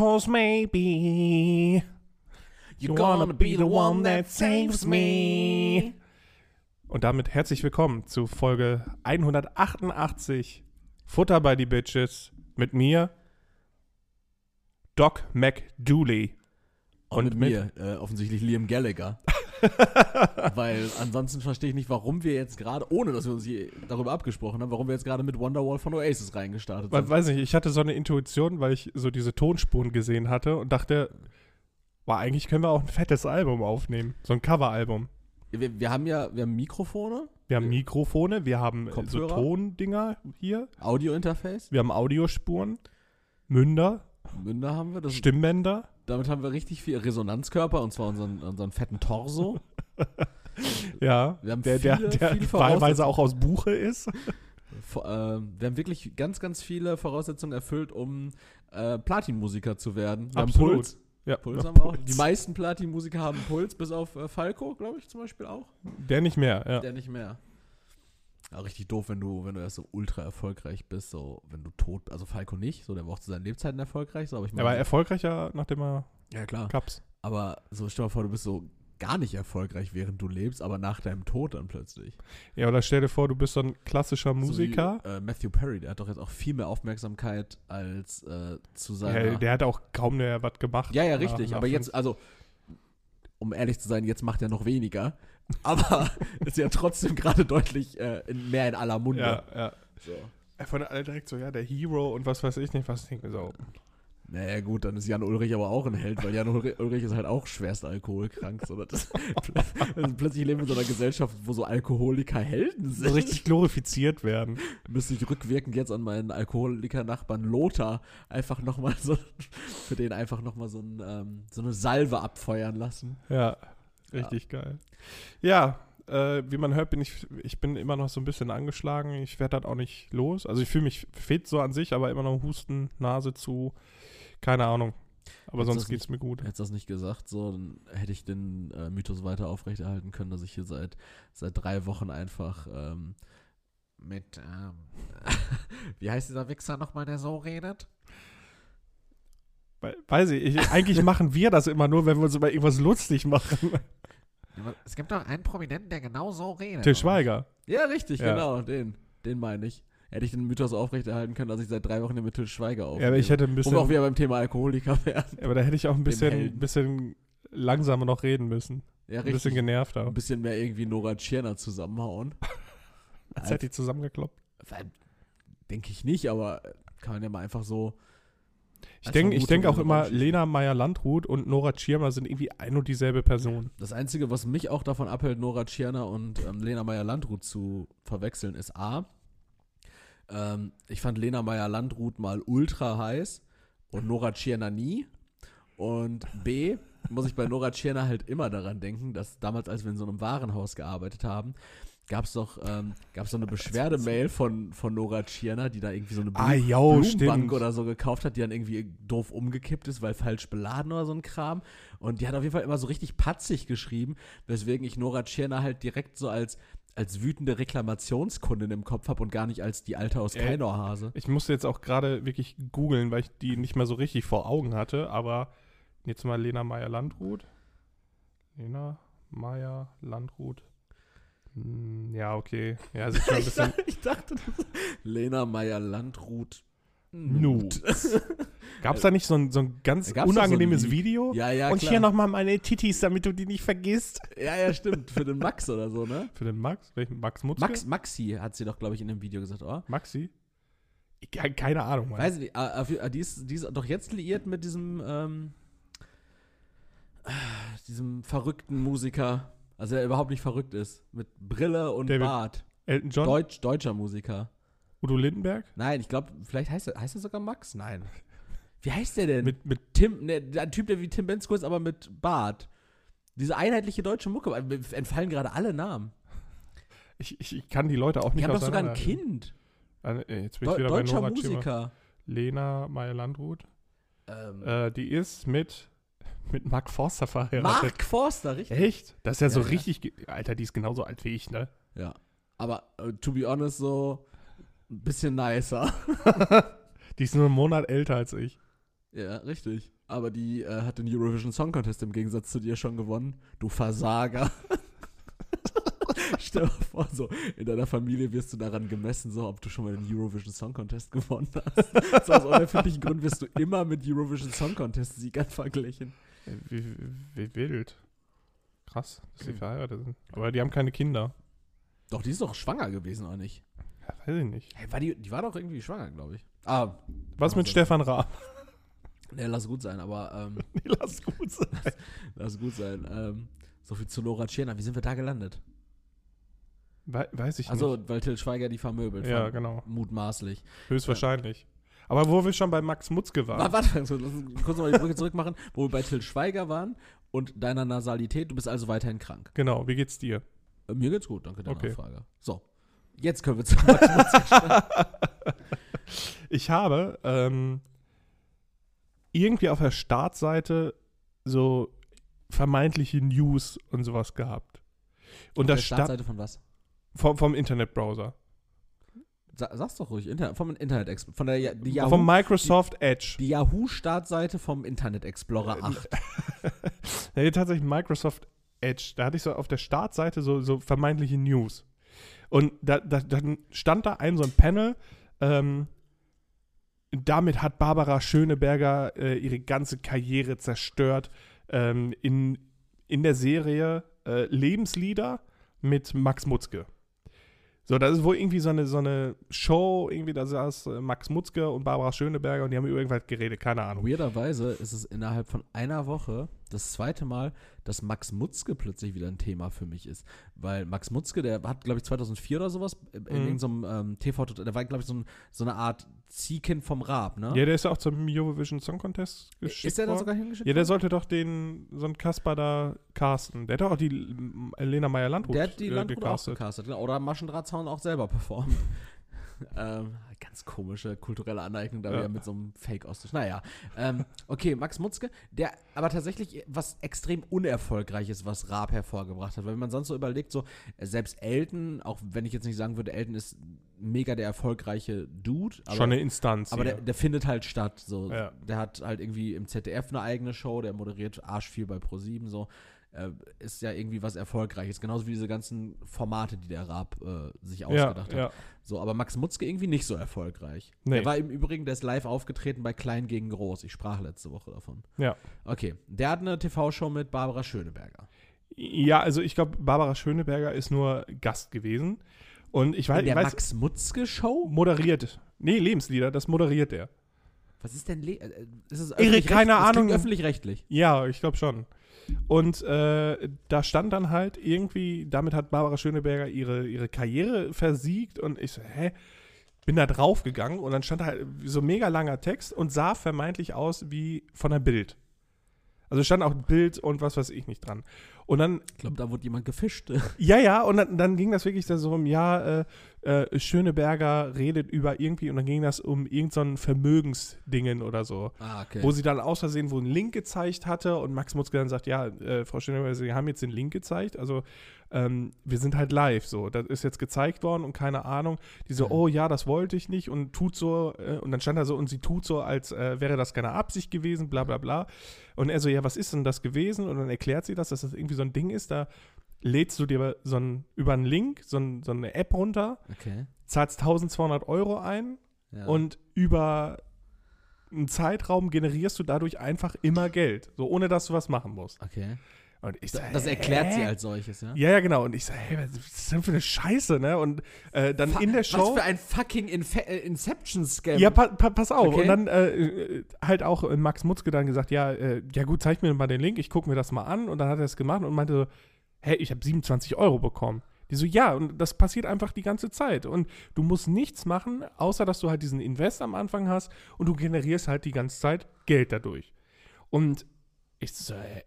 cause maybe you wanna be the one that saves me. Und damit herzlich willkommen zu Folge 188 Futter bei die Bitches mit mir, Doc McDooley. Und, mit mir, äh, offensichtlich Liam Gallagher. Weil ansonsten verstehe ich nicht, warum wir jetzt gerade, ohne dass wir uns darüber abgesprochen haben, warum wir jetzt gerade mit Wonderwall von Oasis reingestartet sind. Weiß nicht, ich hatte so eine Intuition, weil ich so diese Tonspuren gesehen hatte und dachte, boah, eigentlich können wir auch ein fettes Album aufnehmen. So ein Coveralbum. Wir, wir haben ja, wir haben Mikrofone, Wir haben Mikrofone, wir haben äh, so Kopfhörer? Tondinger hier, Audiointerface, wir haben Audiospuren, Münder, Münder haben wir. Das, Stimmbänder. Damit haben wir richtig viel Resonanzkörper und zwar unseren, unseren fetten Torso. Ja, Wir haben der, der, viele, der viele wahlweise Voraussetzungen. auch aus Buche ist. Vor- ähm, wir haben wirklich ganz, ganz viele Voraussetzungen erfüllt, um äh, Platinmusiker zu werden. Wir Absolut. haben Puls. Ja, Puls haben wir auch. Puls. Die meisten Platinmusiker haben Puls, bis auf äh, Falco, glaube ich, zum Beispiel auch. Der nicht mehr, ja. Der nicht mehr. Ja, richtig doof, wenn du, wenn du erst so ultra erfolgreich bist, so wenn du tot, also Falco nicht, so der war auch zu seinen Lebzeiten erfolgreich, so, aber ich Er war meine, erfolgreicher, nachdem er ja klar, Cups. aber so stell dir mal vor, du bist so gar nicht erfolgreich, während du lebst, aber nach deinem Tod dann plötzlich. Ja, oder stell dir vor, du bist so ein klassischer Musiker. So wie, äh, Matthew Perry, der hat doch jetzt auch viel mehr Aufmerksamkeit als äh, zu seiner. ja, der hat auch kaum mehr was gemacht. ja, ja, nach- richtig, nach aber fünf- jetzt, also um ehrlich zu sein, jetzt macht er noch weniger, aber ist ja trotzdem gerade deutlich äh, in, mehr in aller Munde. Ja, ja. So. Ja, Von alle direkt so, ja, der Hero und was weiß ich nicht, was ich denke mir so. Naja, gut, dann ist Jan Ulrich aber auch ein Held, weil Jan Ulrich, Ulrich ist halt auch schwerst alkoholkrank. So, das, also plötzlich leben wir in so einer Gesellschaft, wo so Alkoholiker Helden sind. So richtig glorifiziert werden. Müsste ich rückwirkend jetzt an meinen Alkoholiker-Nachbarn Lothar einfach nochmal so, für den einfach nochmal so, ein, ähm, so eine Salve abfeuern lassen. Ja, richtig geil. Ja, äh, wie man hört, bin ich, ich bin immer noch so ein bisschen angeschlagen. Ich werde das auch nicht los. Also ich fühle mich fit so an sich, aber immer noch Husten, Nase zu, keine Ahnung. Aber Jetzt sonst das geht's mir gut. Hättest du das nicht gesagt, so, dann hätte ich den äh, Mythos weiter aufrechterhalten können, dass ich hier seit, seit drei Wochen einfach ähm, mit, ähm, wie heißt dieser Wichser nochmal, der so redet? We- Weiß ich, ich eigentlich machen wir das immer nur, wenn wir uns über irgendwas lustig machen. Es gibt doch einen Prominenten, der genau so redet. Til Schweiger. Ja, richtig, Ja. genau, den. Den meine ich. Hätte ich den Mythos aufrechterhalten können, dass ich seit drei Wochen mit Til Schweiger aufnehme. Ja, aber ich hätte ein Wo bisschen, wir auch wieder beim Thema Alkoholiker wären. ja, aber da hätte ich auch ein bisschen, bisschen langsamer noch reden müssen. Ja, Ein bisschen richtig. genervter. Ein bisschen mehr irgendwie Nora Tschirner zusammenhauen. Als hätte ich zusammengekloppt. Denke ich nicht, aber kann man ja mal einfach so. Ich denke ich denk auch immer. Lena Meyer-Landrut und Nora Tschirner sind irgendwie ein und dieselbe Person. Das Einzige, was mich auch davon abhält, Nora Tschirner und ähm, Lena Meyer-Landrut zu verwechseln, ist A. Ähm, ich fand Lena Meyer-Landrut mal ultra heiß und Nora Tschirner nie. Und B. muss ich bei Nora Tschirner halt immer daran denken, dass damals, als wir in so einem Warenhaus gearbeitet haben, gab es doch ähm, gab's so eine Beschwerdemail von, von Nora Tschirner, die da irgendwie so eine Ah, jo, Blumenbank stimmt. oder so gekauft hat, die dann irgendwie doof umgekippt ist, weil falsch beladen oder so ein Kram. Und die hat auf jeden Fall immer so richtig patzig geschrieben, weswegen ich Nora Tschirner halt direkt so als, als wütende Reklamationskundin im Kopf habe und gar nicht als die Alte aus Ey. Keinorhase. Ich musste jetzt auch gerade wirklich googeln, weil ich die nicht mehr so richtig vor Augen hatte, aber jetzt mal Lena Meyer-Landrut. Lena Meyer-Landrut. Hm, Ja, okay. Ja, sieht schon ein bisschen. ich dachte, das Lena Meyer-Landrut. Nut. Gab es da nicht so ein, so ein ganz gab's doch so ein unangenehmes. Video? Ja, ja, Und klar. hier nochmal meine Titis, damit du die nicht vergisst. Ja, ja, stimmt. Für den Max oder so, ne? Für den Max? Welchen Max Mutzke? Max, Maxi hat sie doch, glaube ich, in dem Video gesagt, oder? Maxi? Keine Ahnung, Mann. Weiß ich nicht, ah, ah, die ist, die ist doch jetzt liiert mit diesem, ähm, ah, diesem verrückten Musiker, also der überhaupt nicht verrückt ist, mit Brille und David Bart. Elton John? Deutsch, deutscher Musiker. Udo Lindenberg? Nein, ich glaube, vielleicht heißt er, heißt er sogar Max? Nein. Wie heißt der denn? Mit, mit Tim, ne, der Typ, der wie Tim Bensko ist, aber mit Bart. Diese einheitliche deutsche Mucke, mir entfallen gerade alle Namen. ich, ich, ich kann die Leute auch Die nicht haben doch sogar ein Kind. Ah, äh, Jetzt bin ich wieder bei deutscher Nora Tschirner. Musiker. Lena Meyer-Landrut. Ähm, Äh, die ist mit, mit Mark Forster verheiratet. Mark Forster, richtig? Echt? Das ist ja, so Ja, ja. richtig. Alter, die ist genauso alt wie ich, ne? Ja. Aber äh, to be honest, so ein bisschen nicer. Die ist nur einen Monat älter als ich. Ja, richtig. Aber die äh, hat den Eurovision Song Contest im Gegensatz zu dir schon gewonnen. Du Versager. Stell dir mal vor, so in deiner Familie wirst du daran gemessen, so ob du schon mal den Eurovision Song Contest gewonnen hast. so aus unerfindlichen Grund wirst du immer mit Eurovision Song Contest Siegern verglichen. Wie, wie wild. Krass, dass sie Okay. verheiratet sind. Aber die haben keine Kinder. Doch, die ist doch schwanger gewesen, oder nicht? Ja, weiß ich nicht. Hey, war die, die war doch irgendwie schwanger, glaube ich. Ah, Was mit Also- Stefan Raab? ne, lass gut sein, aber ähm, Nee, lass gut sein. lass gut sein. Ähm, so viel zu Nora Tschirner. Wie sind wir da gelandet? We weiß ich Also, nicht. weil Till Schweiger die vermöbelt. Ja, genau. Mutmaßlich. Höchstwahrscheinlich. Aber wo wir schon bei Max Mutzke waren. Warte, warte, lass uns kurz nochmal die Brücke zurück machen, wo wir bei Till Schweiger waren und deiner Nasalität. Du bist also weiterhin krank. Genau, wie geht's dir? Äh, Mir geht's gut, danke der Okay. Nachfrage. So, jetzt können wir zu Max Mutzke. Ich habe ähm, irgendwie auf der Startseite so vermeintliche News und sowas gehabt. Und Der das stand Startseite von was? vom, vom Internetbrowser. Sa sag's doch ruhig, Inter vom Internet Explorer. Von der Ja- die Yahoo, Vom Microsoft Edge. die Yahoo-Startseite vom Internet Explorer Äh, 8. Nee, tatsächlich Microsoft Edge. Da hatte ich so auf der Startseite so, so vermeintliche News. Und da, da, dann stand da ein so ein Panel. Ähm, damit hat Barbara Schöneberger äh, ihre ganze Karriere zerstört. Ähm, in, in der Serie äh, Lebenslieder mit Max Mutzke. So, das ist wohl irgendwie so eine, so eine Show, irgendwie, da saß äh, Max Mutzke und Barbara Schöneberger und die haben über irgendwas geredet, keine Ahnung. Weirderweise ist es innerhalb von einer Woche das zweite Mal, dass Max Mutzke plötzlich wieder ein Thema für mich ist. Weil Max Mutzke, der hat, glaube ich, 2004 oder sowas in Mhm. irgendeinem ähm, TV, der war, glaube ich, so, ein, so eine Art Ziehkind vom Raab, ne? Ja, der ist ja auch zum Eurovision Song Contest geschickt ist der da sogar hingeschickt? Ja, der worden? sollte doch den, so einen Kasper da casten. Der hat doch auch die ähm, Lena Meyer-Landrut Der hat die äh, Landrut auch gecastet. gecastet, genau. Oder Maschendrahtzaun auch selber performt. ähm, ganz komische kulturelle Aneignung, da Ja. wieder mit so einem Fake-Austausch. Naja, ähm, okay, Max Mutzke, der aber tatsächlich was extrem unerfolgreiches, was Raab hervorgebracht hat. Weil wenn man sonst so überlegt, so selbst Elton, auch wenn ich jetzt nicht sagen würde, Elton ist mega der erfolgreiche Dude, aber Schon eine Instanz. aber der, der findet halt statt. So. Ja. Der hat halt irgendwie im ZDF eine eigene Show, der moderiert arsch viel bei Pro7 so. Äh, ist ja irgendwie was Erfolgreiches. Genauso wie diese ganzen Formate, die der Raab äh, sich ja, ausgedacht hat. ja. So, aber Max Mutzke irgendwie nicht so erfolgreich. Nee. Der war im Übrigen, der ist live aufgetreten bei Klein gegen Groß. Ich sprach letzte Woche davon. Ja. Okay, der hat eine TV-Show mit Barbara Schöneberger. Ja, also ich glaube, Barbara Schöneberger ist nur Gast gewesen. Und ich weiß, In der ich weiß Max Mutzke-Show? moderiert. Nee, Lebenslieder, das moderiert er. Was ist denn? Le äh, ist es öffentlich-recht- keine das Ahnung. öffentlich-rechtlich. Ja, ich glaube schon. Und äh, da stand dann halt irgendwie, damit hat Barbara Schöneberger ihre, ihre Karriere versiegt und ich so, hä? Bin da draufgegangen und dann stand da halt so mega langer Text und sah vermeintlich aus wie von der Bild. Also stand auch Bild und was weiß ich nicht dran. Und dann Ich glaube, da wurde jemand gefischt. ja, ja, und dann, dann ging das wirklich so um, ja, äh, äh, Schöneberger redet über irgendwie, und dann ging das um irgendein so Vermögensdingen oder so. ah, okay. Wo sie dann aus Versehen wo einen Link gezeigt hatte und Max Mutzke dann sagt, ja, äh, Frau Schöneberger, Sie haben jetzt den Link gezeigt, also ähm, wir sind halt live so, das ist jetzt gezeigt worden und keine Ahnung. Die so, Mhm. oh ja, das wollte ich nicht und tut so, äh, und dann stand da so, und sie tut so, als äh, wäre das keine Absicht gewesen, bla bla bla. Und er so, ja, was ist denn das gewesen? Und dann erklärt sie das, dass das irgendwie so ein Ding ist, da lädst du dir so ein, über einen Link so, ein, so eine App runter, okay. zahlst 1200 Euro ein Ja. und über einen Zeitraum generierst du dadurch einfach immer Geld, so ohne dass du was machen musst. okay. Und ich Das, so, das erklärt sie hä? als solches, ja? Ja, ja, genau. Und ich so, hey, was ist denn für eine Scheiße, ne? Und äh, dann Fa- in der Was Show. für ein fucking Infe äh, Inception-Scam. ja, pa pa pass auf. Okay. Und dann äh, äh, halt auch äh, Max Mutzke dann gesagt, ja, äh, ja gut, zeig mir mal den Link, ich gucke mir das mal an. Und dann hat er es gemacht und meinte so, hey, ich habe 27 Euro bekommen. Die so, ja, und das passiert einfach die ganze Zeit. Und du musst nichts machen, außer dass du halt diesen Invest am Anfang hast und du generierst halt die ganze Zeit Geld dadurch. Und ich so, äh,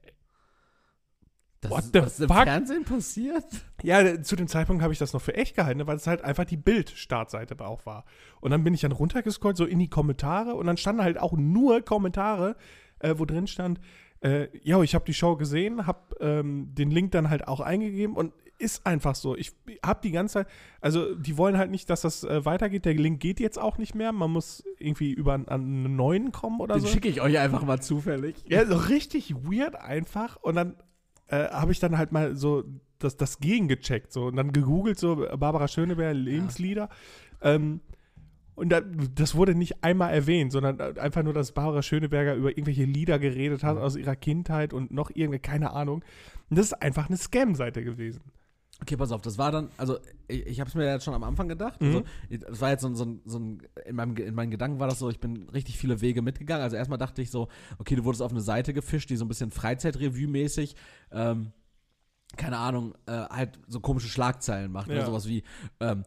das What ist, the was im fuck? Fernsehen passiert? Ja, zu dem Zeitpunkt habe ich das noch für echt gehalten, weil es halt einfach die Bild-Startseite auch war. Und dann bin ich dann runtergescrollt, so in die Kommentare, und dann standen halt auch nur Kommentare, äh, wo drin stand, äh, ja, ich habe die Show gesehen, habe ähm, den Link dann halt auch eingegeben und ist einfach so. Ich habe die ganze Zeit, also die wollen halt nicht, dass das äh, weitergeht. Der Link geht jetzt auch nicht mehr. Man muss irgendwie über an, an einen neuen kommen oder Den so. schicke ich euch einfach mal zufällig. Ja, so richtig weird einfach. Und dann äh, habe ich dann halt mal so das, das gegengecheckt so und dann gegoogelt so Barbara Schöneberger Lebenslieder. Ähm, und da, das wurde nicht einmal erwähnt, sondern einfach nur, dass Barbara Schöneberger über irgendwelche Lieder geredet hat aus ihrer Kindheit und noch irgendeine, keine Ahnung. Und das ist einfach eine Scam-Seite gewesen. Okay, pass auf, das war dann, also ich, ich habe es mir jetzt schon am Anfang gedacht. Mhm. Also, das war jetzt so, ein- so, so ein, in, meinem, in meinen Gedanken war das so, ich bin richtig viele Wege mitgegangen. Also erstmal dachte ich so, okay, du wurdest auf eine Seite gefischt, die so ein bisschen Freizeitrevue-mäßig, ähm, keine Ahnung, äh, halt so komische Schlagzeilen macht. Ne? Ja. Sowas wie, ähm,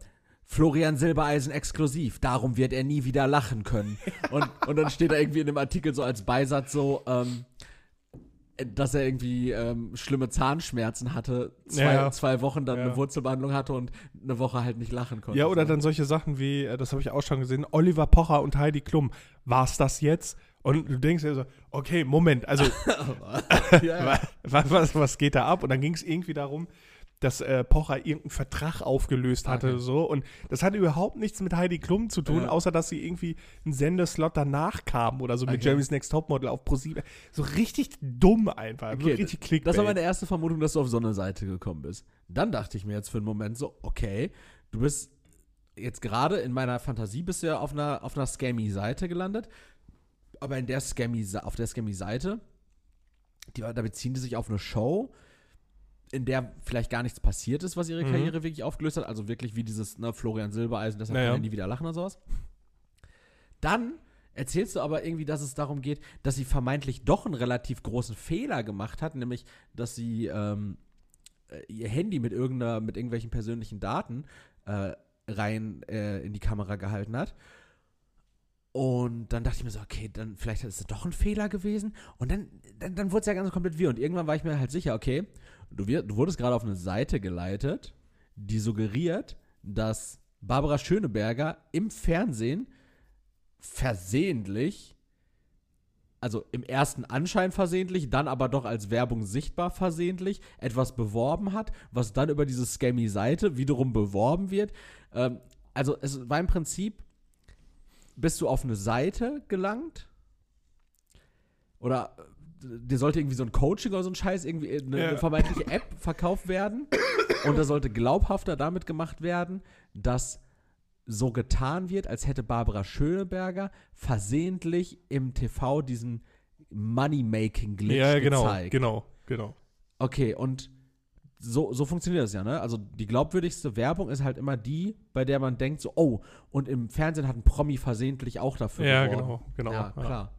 Florian Silbereisen exklusiv, darum wird er nie wieder lachen können. Und, und dann steht da irgendwie in dem Artikel so als Beisatz so, ähm, dass er irgendwie ähm, schlimme Zahnschmerzen hatte, zwei, Ja, zwei Wochen dann Ja. eine Wurzelbehandlung hatte und eine Woche halt nicht lachen konnte. Ja, oder So. dann solche Sachen wie, äh, das habe ich auch schon gesehen, Oliver Pocher und Heidi Klum. War's das jetzt? Und du denkst dir so, okay, Moment, also ja. was, was, was geht da ab? Und dann ging es irgendwie darum, dass äh, Pocher irgendeinen Vertrag aufgelöst hatte, Okay. so. Und das hatte überhaupt nichts mit Heidi Klum zu tun, Ja. außer dass sie irgendwie einen Sendeslot danach kam oder so mit Okay. Jeremy's Next Topmodel auf ProSieben. So richtig dumm einfach. so Okay, richtig Clickbait. Das war meine erste Vermutung, dass du auf so eine Seite gekommen bist. Dann dachte ich mir jetzt für einen Moment so, okay, du bist jetzt gerade in meiner Fantasie bist du ja auf einer, auf einer Scammy-Seite gelandet. Aber in der Scammy, auf der Scammy-Seite, die, da beziehen die sich auf eine Show, in der vielleicht gar nichts passiert ist, was ihre Mhm. Karriere wirklich aufgelöst hat. Also wirklich wie dieses ne, Florian Silbereisen, deshalb Naja. kann er nie wieder lachen oder sowas. Dann erzählst du aber irgendwie, dass es darum geht, dass sie vermeintlich doch einen relativ großen Fehler gemacht hat, nämlich, dass sie ähm, äh, ihr Handy mit irgendeiner, mit irgendwelchen persönlichen Daten äh, rein äh, in die Kamera gehalten hat. Und dann dachte ich mir so, okay, dann vielleicht ist es doch ein Fehler gewesen. Und dann, dann, dann wurde es ja ganz komplett wir. Und irgendwann war ich mir halt sicher, okay, du, wir, du wurdest gerade auf eine Seite geleitet, die suggeriert, dass Barbara Schöneberger im Fernsehen versehentlich, also im ersten Anschein versehentlich, dann aber doch als Werbung sichtbar versehentlich, etwas beworben hat, was dann über diese Scammy-Seite wiederum beworben wird. Ähm, also es war im Prinzip, bist du auf eine Seite gelangt oder dir sollte irgendwie so ein Coaching oder so ein Scheiß, irgendwie eine, Ja. eine vermeintliche App verkauft werden und da sollte glaubhafter damit gemacht werden, dass so getan wird, als hätte Barbara Schöneberger versehentlich im TV diesen Money-Making-Glitch Ja, genau, gezeigt. genau, genau. Okay, und so, so funktioniert das ja, ne? Also die glaubwürdigste Werbung ist halt immer die, bei der man denkt so, oh, und im Fernsehen hat ein Promi versehentlich auch dafür Ja, geworben. genau, genau. Ja, klar.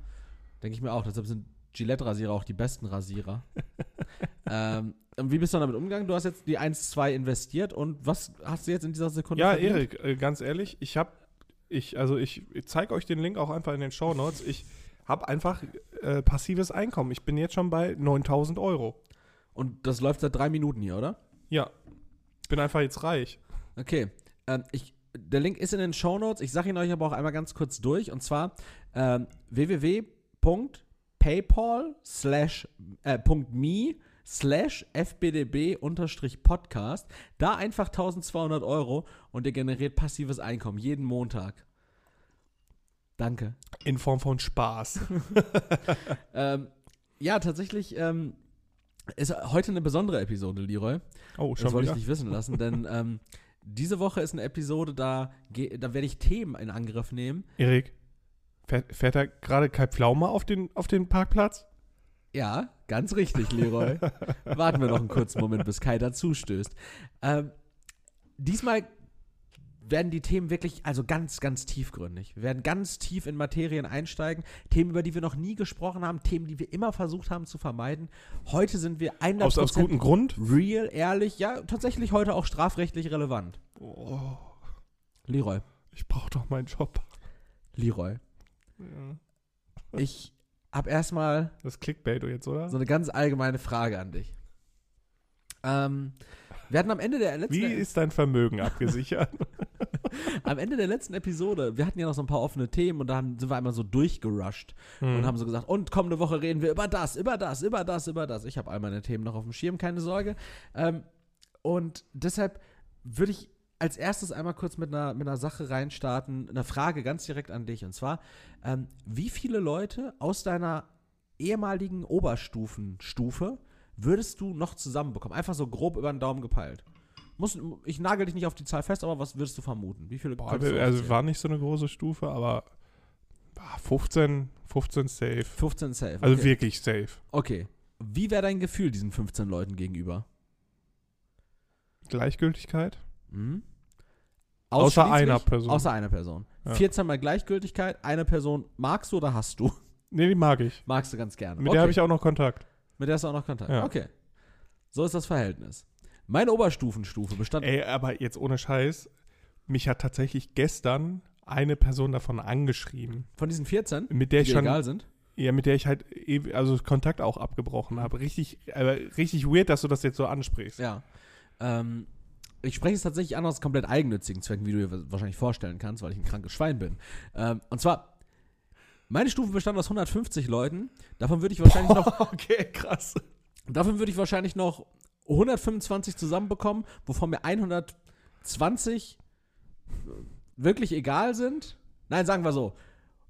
Denke ich mir auch. Deshalb sind Gillette-Rasierer auch die besten Rasierer. ähm, und wie bist du damit umgegangen? Du hast jetzt die 1-2 investiert und was hast du jetzt in dieser Sekunde Ja, verdient? Erik, äh, ganz ehrlich, ich habe, ich, also ich, ich zeige euch den Link auch einfach in den Show Notes. Ich habe einfach äh, passives Einkommen. Ich bin jetzt schon bei 9000 Euro. Und das läuft seit drei Minuten hier, oder? Ja, ich bin einfach jetzt reich. Okay. Ähm, ich, der Link ist in den Shownotes. Ich sage ihn euch aber auch einmal ganz kurz durch. Und zwar ähm, www.paypal slash äh, .me slash fbdb unterstrich podcast. Da einfach 1200 Euro und ihr generiert passives Einkommen jeden Montag. Danke. In Form von Spaß. Ähm, ja, tatsächlich ähm, ist heute eine besondere Episode, Leroy. Oh, Das schon wollte wieder. ich dich wissen lassen, denn ähm, diese Woche ist eine Episode, da, da werde ich Themen in Angriff nehmen. Erik, fährt, fährt da gerade Kai Pflaume auf den, auf den Parkplatz? Ja, ganz richtig, Leroy. Warten wir noch einen kurzen Moment, bis Kai dazu stößt. Ähm, diesmal werden die Themen wirklich, also ganz, ganz tiefgründig. Wir werden ganz tief in Materien einsteigen. Themen, über die wir noch nie gesprochen haben, Themen, die wir immer versucht haben zu vermeiden. Heute sind wir 100% Aus, aus gutem Grund? real, ehrlich, ja, tatsächlich heute auch strafrechtlich relevant. Oh, Leroy, ich brauche doch meinen Job. Leroy, Ja. ich habe erstmal Das Clickbait jetzt, oder? so eine ganz allgemeine Frage an dich. Ähm, wir hatten am Ende der letzten Wie ist dein Vermögen abgesichert? am Ende der letzten Episode, wir hatten ja noch so ein paar offene Themen und dann sind wir einmal so durchgerusht und haben so gesagt, und kommende Woche reden wir über das, über das, über das, über das. Ich habe all meine Themen noch auf dem Schirm, keine Sorge. Ähm, Und deshalb würde ich als erstes einmal kurz mit einer, mit einer Sache reinstarten, eine Frage ganz direkt an dich. Und zwar, ähm, wie viele Leute aus deiner ehemaligen Oberstufenstufe würdest du noch zusammenbekommen? Einfach so grob über den Daumen gepeilt. Muss, ich nagel dich nicht auf die Zahl fest, aber was würdest du vermuten? Wie viele Boah, also war nicht so eine große Stufe, aber ah, 15, 15 safe. 15 safe. Also okay. wirklich safe. Okay. Wie wäre dein Gefühl diesen 15 Leuten gegenüber? Gleichgültigkeit? Hm? Außer einer Person. Außer einer Person. Ja. 14 mal Gleichgültigkeit, eine Person magst du oder hast du? Nee, die mag ich. Magst du ganz gerne. Mit okay. der habe ich auch noch Kontakt. Mit der hast du auch noch Kontakt. Ja. Okay. So ist das Verhältnis. Meine Oberstufenstufe bestand. Ey, aber jetzt ohne Scheiß, mich hat tatsächlich gestern eine Person davon angeschrieben, Von diesen 14, mit der die ich schon, egal sind. ja, mit der ich halt, also Kontakt auch abgebrochen habe. Richtig, aber richtig weird, dass du das jetzt so ansprichst. Ja. Ähm, ich spreche es tatsächlich an aus komplett eigennützigen Zwecken, wie du dir wahrscheinlich vorstellen kannst, weil ich ein krankes Schwein bin. Ähm, und zwar, meine Stufe bestand aus 150 Leuten. Davon würde ich wahrscheinlich noch, okay, krass. davon würde ich wahrscheinlich noch 125 zusammenbekommen, wovon mir 120 wirklich egal sind. Nein, sagen wir so.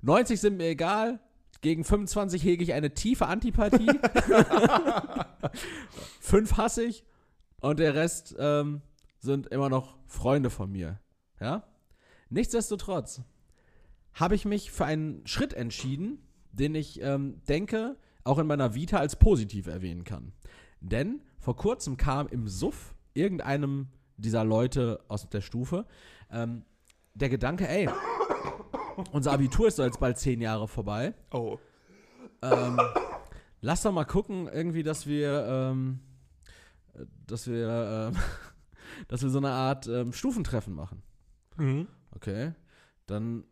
90 sind mir egal. Gegen 25 hege ich eine tiefe Antipathie. Fünf hasse ich. Und der Rest ähm, sind immer noch Freunde von mir. Ja? Nichtsdestotrotz habe ich mich für einen Schritt entschieden, den ich ähm, denke, auch in meiner Vita als positiv erwähnen kann. Denn vor kurzem kam im Suff irgendeinem dieser Leute aus der Stufe ähm, der Gedanke, ey, unser Abitur ist doch jetzt bald zehn Jahre vorbei. Oh. Ähm, lass doch mal gucken, irgendwie, dass wir, ähm, äh, dass wir, ähm, dass wir so eine Art ähm, Stufentreffen machen. Mhm. Okay. Dann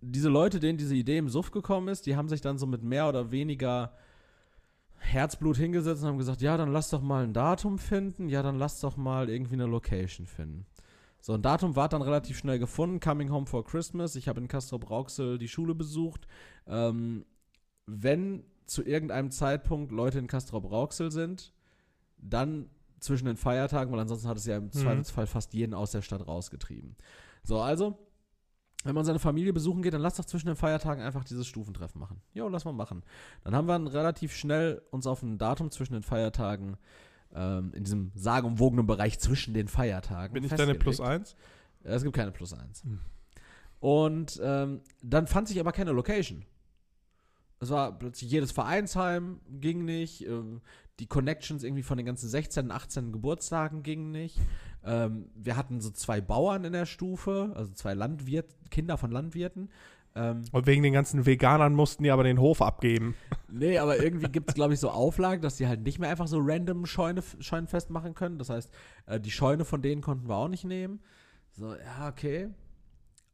diese Leute, denen diese Idee im Suff gekommen ist, die haben sich dann so mit mehr oder weniger Herzblut hingesetzt und haben gesagt, ja, dann lass doch mal ein Datum finden, ja, dann lass doch mal irgendwie eine Location finden. So, ein Datum war dann relativ schnell gefunden, Coming Home for Christmas. Ich habe in Castrop-Rauxel die Schule besucht. Ähm, wenn zu irgendeinem Zeitpunkt Leute in Castrop-Rauxel sind, dann zwischen den Feiertagen, weil ansonsten hat es ja im Zweifelsfall fast jeden aus der Stadt rausgetrieben. So, also, wenn man seine Familie besuchen geht, dann lass doch zwischen den Feiertagen einfach dieses Stufentreffen machen. Jo, lass mal machen. Dann haben wir relativ schnell uns auf ein Datum zwischen den Feiertagen ähm, in diesem sagenumwogenen Bereich zwischen den Feiertagen. Bin ich deine Plus festgelegt. 1? Es gibt keine Plus 1. Hm. Und ähm, dann fand sich aber keine Location. Es war plötzlich jedes Vereinsheim ging nicht. Ähm, die Connections irgendwie von den ganzen 16, 18 Geburtstagen gingen nicht. Ähm, wir hatten so zwei Bauern in der Stufe, also zwei Landwirt, Kinder von Landwirten. Ähm, Und wegen den ganzen Veganern mussten die aber den Hof abgeben. Nee, aber irgendwie gibt es, glaube ich, so Auflagen, dass die halt nicht mehr einfach so random Scheune, Scheunenfest machen können. Das heißt, äh, die Scheune von denen konnten wir auch nicht nehmen. So, ja, okay.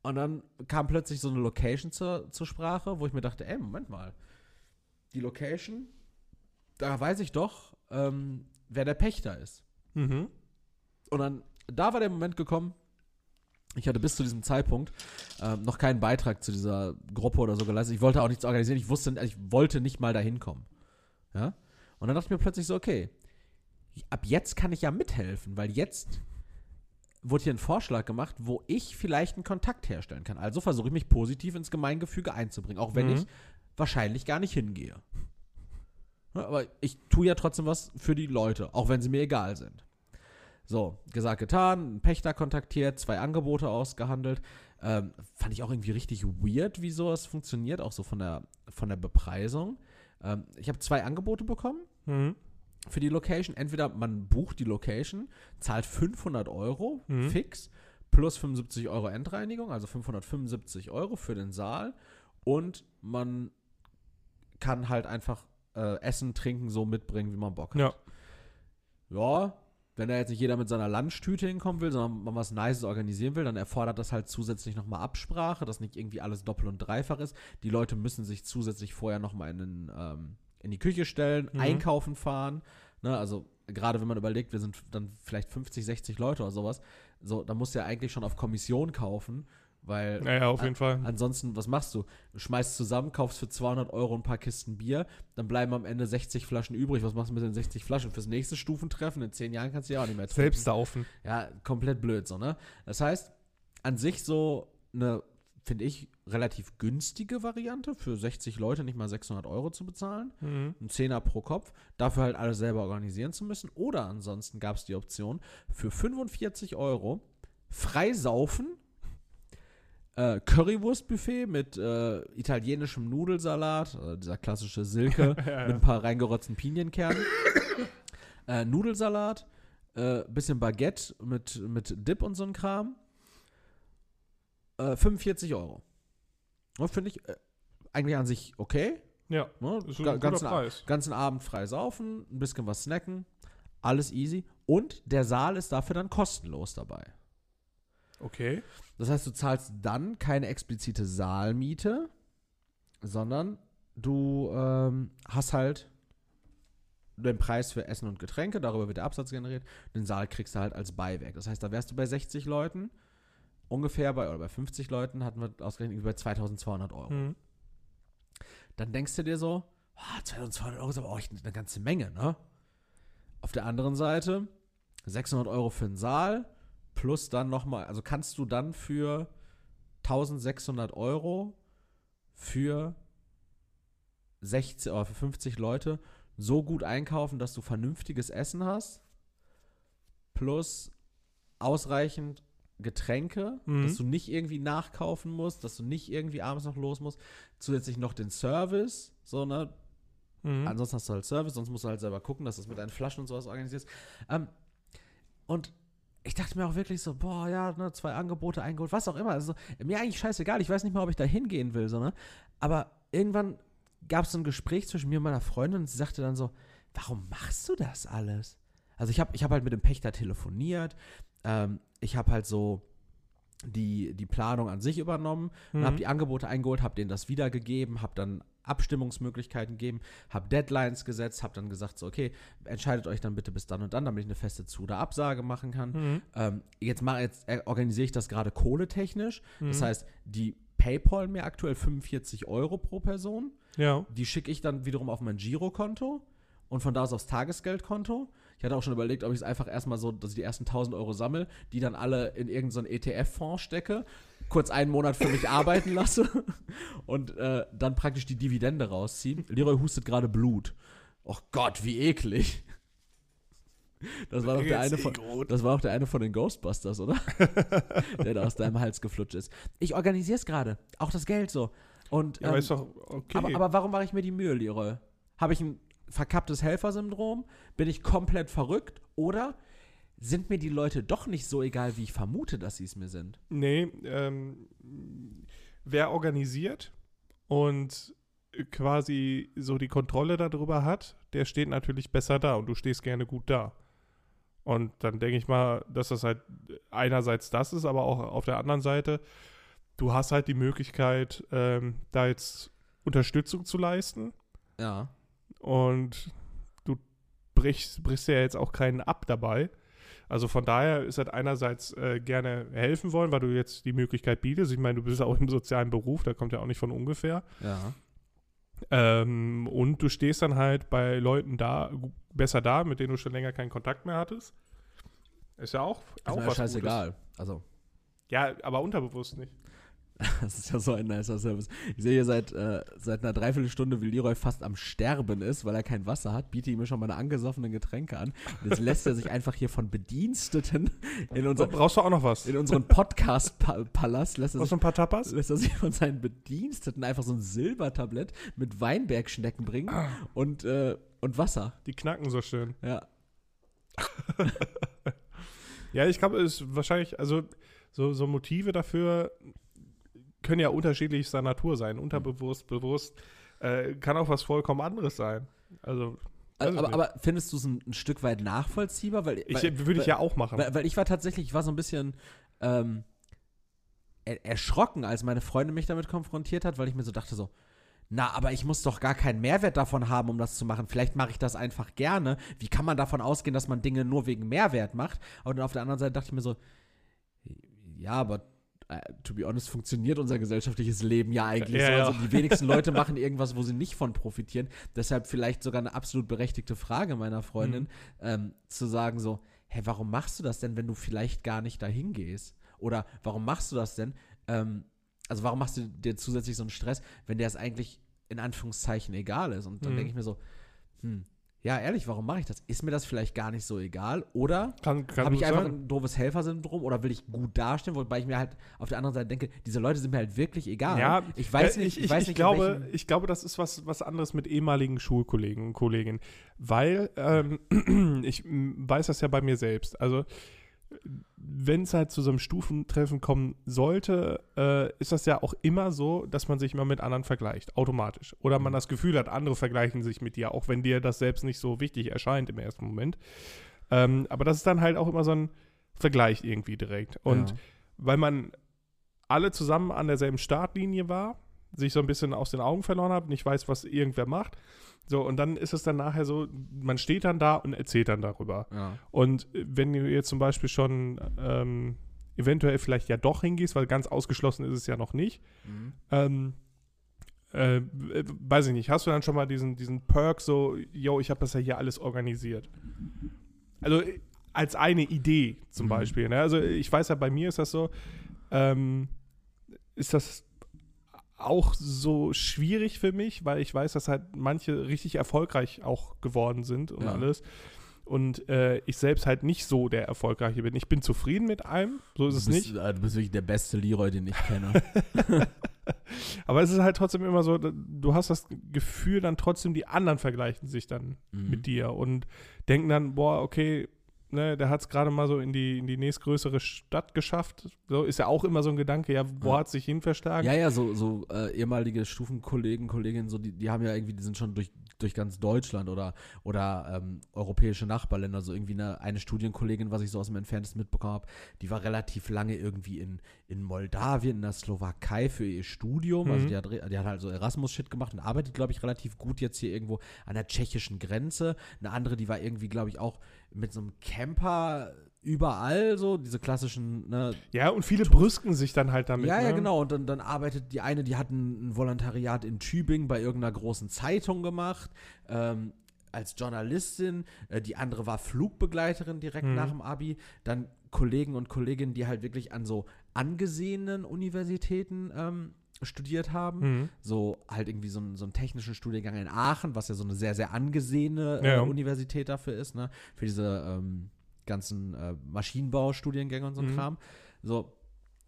Und dann kam plötzlich so eine Location zur, zur Sprache, wo ich mir dachte, ey, Moment mal. Die Location, da weiß ich doch, ähm, wer der Pächter ist. Mhm. Und dann, da war der Moment gekommen, ich hatte bis zu diesem Zeitpunkt ähm, noch keinen Beitrag zu dieser Gruppe oder so geleistet. Ich wollte auch nichts organisieren. Ich wusste, ich wollte nicht mal dahin kommen. Ja? Und dann dachte ich mir plötzlich so, okay, ab jetzt kann ich ja mithelfen, weil jetzt wurde hier ein Vorschlag gemacht, wo ich vielleicht einen Kontakt herstellen kann. Also versuche ich mich positiv ins Gemeingefüge einzubringen, auch wenn Mhm. ich wahrscheinlich gar nicht hingehe. Ja, aber ich tue ja trotzdem was für die Leute, auch wenn sie mir egal sind. So, gesagt, getan, Pächter kontaktiert, zwei Angebote ausgehandelt. Ähm, fand ich auch irgendwie richtig weird, wie sowas funktioniert, auch so von der, von der Bepreisung. Ähm, ich habe zwei Angebote bekommen Mhm. für die Location. Entweder man bucht die Location, zahlt 500 Euro Mhm. fix plus 75 Euro Endreinigung, also 575 Euro für den Saal. Und man kann halt einfach äh, Essen, Trinken so mitbringen, wie man Bock hat. Ja. Ja, wenn da jetzt nicht jeder mit seiner Lunchtüte hinkommen will, sondern man was Nices organisieren will, dann erfordert das halt zusätzlich nochmal Absprache, dass nicht irgendwie alles doppelt und dreifach ist. Die Leute müssen sich zusätzlich vorher nochmal in, den, ähm, in die Küche stellen, Mhm. einkaufen fahren. Ne, also gerade wenn man überlegt, wir sind dann vielleicht 50, 60 Leute oder sowas, so, da musst du ja eigentlich schon auf Kommission kaufen Weil Naja, auf jeden Fall. ansonsten, was machst du? Du schmeißt zusammen, kaufst für 200 Euro ein paar Kisten Bier, dann bleiben am Ende 60 Flaschen übrig. Was machst du mit den 60 Flaschen? Fürs nächste Stufentreffen in 10 Jahren kannst du ja auch nicht mehr trinken. Selbst saufen. Ja, komplett blöd so, ne? Das heißt, an sich so eine, finde ich, relativ günstige Variante für 60 Leute nicht mal 600 Euro zu bezahlen. Mhm. Ein Zehner pro Kopf, dafür halt alles selber organisieren zu müssen. Oder ansonsten gab es die Option, für 45 Euro frei saufen, äh, Currywurstbuffet mit äh, italienischem Nudelsalat, äh, dieser klassische Silke Ja, mit ein paar reingerotzten Pinienkernen, äh, Nudelsalat, äh, bisschen Baguette mit, mit Dip und so ein Kram. Äh, 45 Euro. Finde ich äh, eigentlich an sich okay. ja. Ne? Ist ein ganzen, Preis. ganzen Abend frei saufen, ein bisschen was snacken, alles easy. Und der Saal ist dafür dann kostenlos dabei. Okay. Das heißt, du zahlst dann keine explizite Saalmiete, sondern du ähm, hast halt den Preis für Essen und Getränke, darüber wird der Absatz generiert. Den Saal kriegst du halt als Beiwerk. Das heißt, da wärst du bei 60 Leuten ungefähr bei, oder bei 50 Leuten hatten wir ausgerechnet über 2200 Euro. Mhm. Dann denkst du dir so, ah, 2200 Euro ist aber auch eine ganze Menge, ne? Auf der anderen Seite 600 Euro für den Saal plus dann nochmal, also kannst du dann für 1600 Euro für 60 oder für 50 Leute so gut einkaufen, dass du vernünftiges Essen hast plus ausreichend Getränke, Mhm. dass du nicht irgendwie nachkaufen musst, dass du nicht irgendwie abends noch los musst, zusätzlich noch den Service, so, ne? Mhm. Ansonsten hast du halt Service, sonst musst du halt selber gucken, dass du es mit deinen Flaschen und sowas organisierst. Ähm, und ich dachte mir auch wirklich so, boah, ja, ne, zwei Angebote eingeholt, was auch immer. Also, mir eigentlich scheißegal, ich weiß nicht mal, ob ich da hingehen will, so, ne? Aber irgendwann gab es so ein Gespräch zwischen mir und meiner Freundin und sie sagte dann so, warum machst du das alles? Also ich habe ich hab halt mit dem Pächter telefoniert, ähm, ich habe halt so die, die Planung an sich übernommen Mhm. habe die Angebote eingeholt, habe denen das wiedergegeben, habe dann Abstimmungsmöglichkeiten gegeben, habe Deadlines gesetzt, habe dann gesagt, so, okay, entscheidet euch dann bitte bis dann und dann, damit ich eine feste Zu- oder Absage machen kann. Mhm. Ähm, jetzt mache jetzt organisiere ich das gerade kohletechnisch. Das Mhm. heißt, die PayPal mir aktuell 45 Euro pro Person. Ja. Die schicke ich dann wiederum auf mein Girokonto und von da aus aufs Tagesgeldkonto. Ich hatte auch schon überlegt, ob ich es einfach erstmal so, dass ich die ersten 1000 Euro sammle, die dann alle in irgendeinen ETF-Fonds stecke, kurz einen Monat für mich arbeiten lasse und äh, dann praktisch die Dividende rausziehen. Leroy hustet gerade Blut. Oh Gott, wie eklig. Das war doch der eine von, das war auch der eine von den Ghostbusters, oder? der da aus deinem Hals geflutscht ist. Ich organisiere es gerade. Auch das Geld so. Und, Ja, aber ähm, doch okay. aber, aber warum mache ich mir die Mühe, Leroy? Habe ich ein verkapptes Helfersyndrom? Bin ich komplett verrückt? Oder sind mir die Leute doch nicht so egal, wie ich vermute, dass sie es mir sind? Nee, ähm, wer organisiert und quasi so die Kontrolle darüber hat, der steht natürlich besser da und du stehst gerne gut da. Und dann denke ich mal, dass das halt einerseits das ist, aber auch auf der anderen Seite, du hast halt die Möglichkeit, ähm, da jetzt Unterstützung zu leisten Ja. Und du brichst, brichst ja jetzt auch keinen ab dabei. Also von daher ist halt einerseits äh, gerne helfen wollen, weil du jetzt die Möglichkeit bietest. Ich meine, du bist auch im sozialen Beruf, da kommt ja auch nicht von ungefähr. Ja. Ähm, und du stehst dann halt bei Leuten da, besser da, mit denen du schon länger keinen Kontakt mehr hattest. Ist ja auch, Ist auch mir ja was scheißegal. Also, Gutes. Ja, aber unterbewusst nicht. das ist ja so ein nicer Service. Ich sehe hier seit, äh, seit einer Dreiviertelstunde, wie Leroy fast am Sterben ist, weil er kein Wasser hat, biete ihm schon meine angesoffenen Getränke an. Und jetzt lässt er sich einfach hier von Bediensteten in, unser, Brauchst du auch noch was? in unseren Podcast-Palast, lässt er Brauchst sich du ein paar Tapas? lässt er sich von seinen Bediensteten einfach so ein Silbertablett mit Weinbergschnecken bringen Ah. und, äh, und Wasser. Die knacken so schön. Ja. Ja, ich glaube, es ist wahrscheinlich, also so, so Motive dafür können ja unterschiedlichster Natur sein. Unterbewusst, bewusst. Äh, kann auch was vollkommen anderes sein. Also, ich aber, aber findest du es ein, ein Stück weit nachvollziehbar? Weil, ich, weil, würde ich ja auch machen. Weil, weil ich war tatsächlich, ich war so ein bisschen ähm, er, erschrocken, als meine Freundin mich damit konfrontiert hat, weil ich mir so dachte so, na, aber ich muss doch gar keinen Mehrwert davon haben, um das zu machen. Vielleicht mache ich das einfach gerne. Wie kann man davon ausgehen, dass man Dinge nur wegen Mehrwert macht? Und auf der anderen Seite dachte ich mir so, ja, aber to be honest, funktioniert unser gesellschaftliches Leben ja eigentlich Ja, so. ja. Also die wenigsten Leute machen irgendwas, wo sie nicht von profitieren. Deshalb vielleicht sogar eine absolut berechtigte Frage meiner Freundin, Mhm. ähm, zu sagen so, hä, warum machst du das denn, wenn du vielleicht gar nicht dahin gehst? Oder warum machst du das denn? Ähm, also warum machst du dir zusätzlich so einen Stress, wenn der es eigentlich in Anführungszeichen egal ist? Und dann Mhm. denke ich mir so, hm, ja, ehrlich, warum mache ich das? Ist mir das vielleicht gar nicht so egal? Oder habe ich einfach sein. ein doofes Helfersyndrom oder will ich gut dastehen, wobei ich mir halt auf der anderen Seite denke, diese Leute sind mir halt wirklich egal. Ja, ich weiß äh, nicht, ich, ich, weiß ich nicht, glaube, ich glaube, das ist was, was anderes mit ehemaligen Schulkollegen und Kolleginnen, weil ähm, ich weiß das ja bei mir selbst. Also wenn es halt zu so einem Stufentreffen kommen sollte, äh, ist das ja auch immer so, dass man sich immer mit anderen vergleicht, automatisch. Oder man Mhm. das Gefühl hat, andere vergleichen sich mit dir, auch wenn dir das selbst nicht so wichtig erscheint im ersten Moment. Ähm, aber das ist dann halt auch immer so ein Vergleich irgendwie direkt. Und ja. weil man alle zusammen an derselben Startlinie war, sich so ein bisschen aus den Augen verloren hat, nicht weiß, was irgendwer macht. So, und dann ist es dann nachher so, man steht dann da und erzählt dann darüber. ja. Und wenn du jetzt zum Beispiel schon ähm, eventuell vielleicht ja doch hingehst, weil ganz ausgeschlossen ist es ja noch nicht, Mhm. ähm, äh, äh, weiß ich nicht, hast du dann schon mal diesen, diesen Perk so, yo, ich habe das ja hier alles organisiert? Also äh, als eine Idee zum Mhm. Beispiel. Ne? Also ich weiß ja, bei mir ist das so, ähm, ist das auch so schwierig für mich, weil ich weiß, dass halt manche richtig erfolgreich auch geworden sind und Ja. alles. Und äh, ich selbst halt nicht so der Erfolgreiche bin. Ich bin zufrieden mit allem, so ist es bist, nicht. äh, Du bist wirklich der beste Leroy, den ich kenne. Aber es ist halt trotzdem immer so, du hast das Gefühl dann trotzdem, die anderen vergleichen sich dann Mhm. mit dir und denken dann, boah, okay, ne, der hat es gerade mal so in die, in die nächstgrößere Stadt geschafft. So ist ja auch immer so ein Gedanke, ja, wo Ja. hat sich hin verstärkt? Ja, ja, so, so äh, ehemalige Stufenkollegen, Kolleginnen, so, die, die haben ja irgendwie, die sind schon durch, durch ganz Deutschland oder, oder ähm, europäische Nachbarländer. So irgendwie eine, eine Studienkollegin, was ich so aus dem Entferntesten mitbekommen habe, die war relativ lange irgendwie in, in Moldawien, in der Slowakei für ihr Studium. Also Mhm. die hat, die hat halt so Erasmus-Shit gemacht und arbeitet, glaube ich, relativ gut jetzt hier irgendwo an der tschechischen Grenze. Eine andere, die war irgendwie, glaube ich, auch mit so einem Camper überall so, diese klassischen, ne, Ja, und viele brüsken sich dann halt damit. ja, ja, ne? genau. Und dann, dann arbeitet die eine, die hat ein, ein Volontariat in Tübingen bei irgendeiner großen Zeitung gemacht, ähm, als Journalistin. Äh, die andere war Flugbegleiterin direkt Mhm. nach dem Abi. Dann Kollegen und Kolleginnen, die halt wirklich an so angesehenen Universitäten ähm, studiert haben. Mhm. So halt irgendwie so, einen- so einen technischen Studiengang in Aachen, was ja so eine sehr, sehr angesehene äh, Ja. Universität dafür ist, ne? Für diese ähm, ganzen äh, Maschinenbaustudiengänge und so ein Mhm. Kram. So,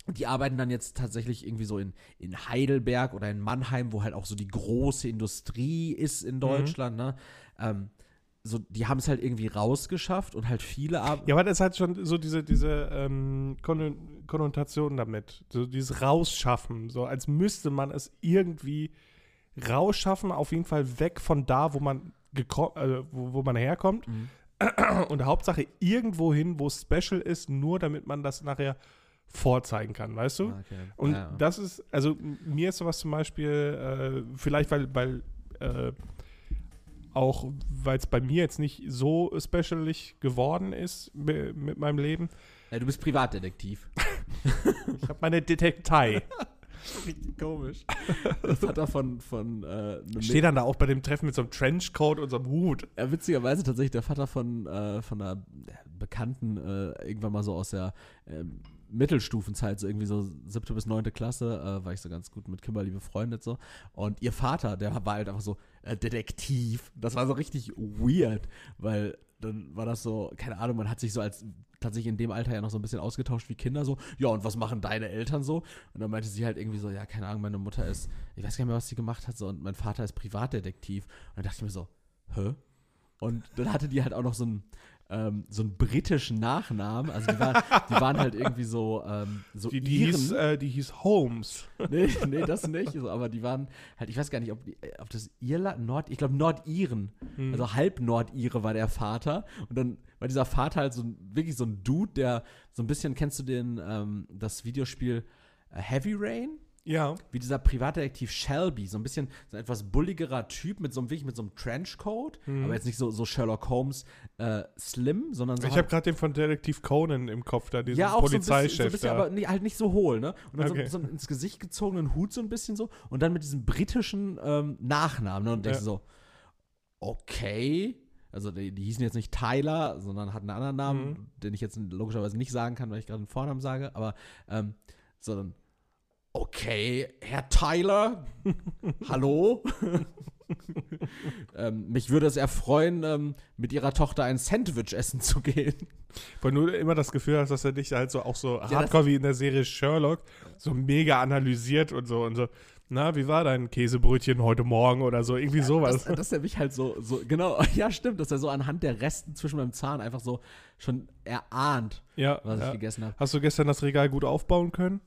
die arbeiten dann jetzt tatsächlich irgendwie so in, in Heidelberg oder in Mannheim, wo halt auch so die große Industrie ist in Deutschland, ne? Ähm, so, die haben es halt irgendwie rausgeschafft und halt viele arbeiten. Ja, aber das hat schon so diese, diese ähm, Konno- Konnotation damit. So dieses Rausschaffen. So als müsste man es irgendwie rausschaffen, auf jeden Fall weg von da, wo man, äh, wo, wo man herkommt. Mhm. Und Hauptsache irgendwo hin, wo es special ist, nur damit man das nachher vorzeigen kann, weißt du? Ah, okay. Und Ja, das ist, also mir ist sowas zum Beispiel, äh, vielleicht weil, weil äh, auch, weil es bei mir jetzt nicht so specialig geworden ist mi- mit meinem Leben. Ja, du bist Privatdetektiv. Ich habe meine Detektei. Richtig komisch. Der Vater von, von äh, einem Steht dann da auch bei dem Treffen mit so einem Trenchcoat und so einem Hut. Ja, witzigerweise tatsächlich der Vater von, äh, von einer Bekannten, äh, irgendwann mal so aus der ähm, Mittelstufenzeit, so irgendwie so siebte bis neunte Klasse, äh, war ich so ganz gut mit Kimberly befreundet so. Und ihr Vater, der war halt einfach so äh, Detektiv. Das war so richtig weird, weil dann war das so, keine Ahnung, man hat sich so als tatsächlich in dem Alter ja noch so ein bisschen ausgetauscht wie Kinder so, ja, und was machen deine Eltern so? Und dann meinte sie halt irgendwie so, ja, keine Ahnung, meine Mutter ist, ich weiß gar nicht mehr, was sie gemacht hat, so, und mein Vater ist Privatdetektiv. Und dann dachte ich mir so, hä? Und dann hatte die halt auch noch so einen, ähm, so einen britischen Nachnamen. Also die, war, die waren halt irgendwie so, ähm, so Die, die, Iren. hieß, äh, die hieß Holmes. Nee, nee, das nicht. Aber die waren halt, ich weiß gar nicht, ob, die, ob das Irland, Nord, ich glaube Nordiren. Hm. Also halb Nordire war der Vater. Und dann war dieser Vater halt so wirklich so ein Dude, der so ein bisschen, kennst du den, ähm, das Videospiel äh, Heavy Rain? Ja. wie dieser Privatdetektiv Shelby, so ein bisschen so ein etwas bulligerer Typ mit so einem wirklich mit so einem Trenchcoat, aber jetzt nicht so, so Sherlock Holmes äh, slim, sondern so Mhm. Ich halt- habe gerade den von Detektiv Conan im Kopf, da diesen ja, auch so ein bisschen, so ein Polizeichef bisschen da. aber nee, halt nicht so hohl, ne? Und dann Okay. so, so ins Gesicht gezogenen Hut so ein bisschen so und dann mit diesem britischen ähm, Nachnamen, ne? Und denkst Ja. so, okay. Also die, die hießen jetzt nicht Tyler, sondern hatten einen anderen Namen, Mhm. den ich jetzt logischerweise nicht sagen kann, weil ich gerade einen Vornamen sage, aber ähm, sondern okay, Herr Tyler, hallo. ähm, mich würde es erfreuen, ähm, mit ihrer Tochter ein Sandwich essen zu gehen. Weil du immer das Gefühl hast, dass er dich halt so auch so das- hardcore wie in der Serie Sherlock so mega analysiert und so und so. Na, wie war dein Käsebrötchen heute Morgen oder so? Irgendwie sowas. Dass, dass er mich halt so, so, genau, ja, stimmt, dass er so anhand der Resten zwischen meinem Zahn einfach so schon erahnt, ja, was ich ja. gegessen habe. Hast du gestern das Regal gut aufbauen können?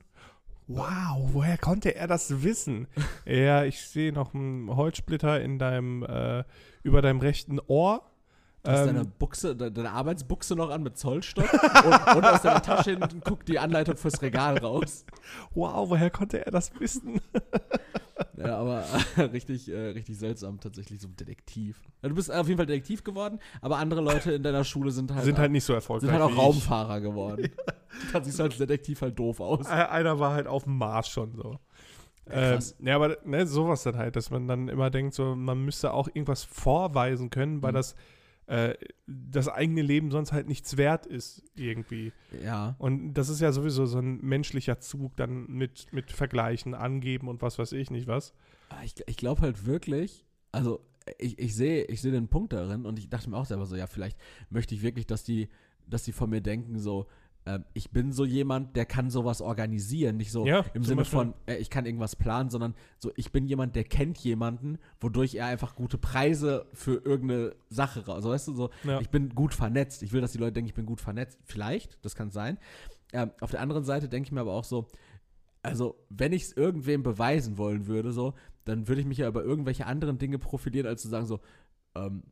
Wow, woher konnte er das wissen? ja, ich sehe noch einen Holzsplitter in deinem, äh, über deinem rechten Ohr. Du hast Ähm, deine Buchse, de- deine Arbeitsbuchse noch an mit Zollstock und, und aus deiner Tasche hinten guckt die Anleitung fürs Regal raus. wow, woher konnte er das wissen? Ja, aber richtig, äh, richtig seltsam tatsächlich, so ein Detektiv. Ja, du bist auf jeden Fall Detektiv geworden, aber andere Leute in deiner Schule sind halt, Sind halt nicht so erfolgreich. sind halt auch wie ich. Raumfahrer geworden. Dann siehst du als Detektiv halt doof aus. Äh, Einer war halt auf dem Mars schon so. Ja, Ähm, ja, aber ne, sowas dann halt, dass man dann immer denkt, so, man müsste auch irgendwas vorweisen können, weil Mhm. das äh, das eigene Leben sonst halt nichts wert ist, irgendwie. Ja. Und das ist ja sowieso so ein menschlicher Zug, dann mit, mit Vergleichen, angeben und was weiß ich nicht was. Aber Ich, ich glaube halt wirklich, also ich, ich sehe ich sehe den Punkt darin und ich dachte mir auch selber so, ja, vielleicht möchte ich wirklich, dass die, dass die von mir denken, so, ähm, ich bin so jemand, der kann sowas organisieren, nicht so Ja, im Sinne Beispiel. von, äh, ich kann irgendwas planen, sondern so, ich bin jemand, der kennt jemanden, wodurch er einfach gute Preise für irgendeine Sache raus. Also weißt du, so, Ja. ich bin gut vernetzt. Ich will, dass die Leute denken, ich bin gut vernetzt. Vielleicht, das kann sein. Ähm, auf der anderen Seite denke ich mir aber auch so, also wenn ich es irgendwem beweisen wollen würde, so, dann würde ich mich ja über irgendwelche anderen Dinge profilieren, als zu sagen, so, ähm,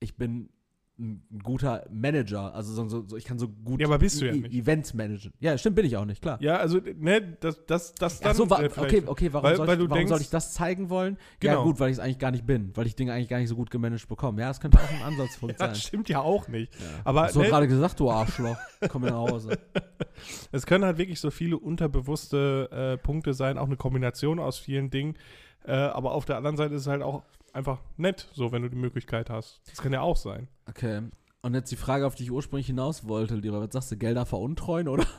ich bin ein guter Manager, also so, so, so ich kann so gut Ja, aber bist du ja E- nicht. Events managen. Ja, stimmt, bin ich auch nicht, klar. Ja, also, ne, das, das, das Ach so, wa äh, okay, okay, warum, weil- soll, weil ich, warum soll denkst- ich das zeigen wollen? Ja, Genau. gut, weil ich es eigentlich gar nicht bin, weil ich Dinge eigentlich gar nicht so gut gemanagt bekomme. Ja, das könnte auch ein Ansatzpunkt sein. Das stimmt ja auch nicht. Ja. Aber Hast du ne, gerade gesagt, du Arschloch. Komm nach Hause. Es können halt wirklich so viele unterbewusste äh, Punkte sein, auch eine Kombination aus vielen Dingen. Äh, aber auf der anderen Seite ist es halt auch einfach nett, so wenn du die Möglichkeit hast. Das kann ja auch sein. Okay. Und jetzt die Frage, auf die ich ursprünglich hinaus wollte, lieber, was sagst du, Gelder veruntreuen, oder?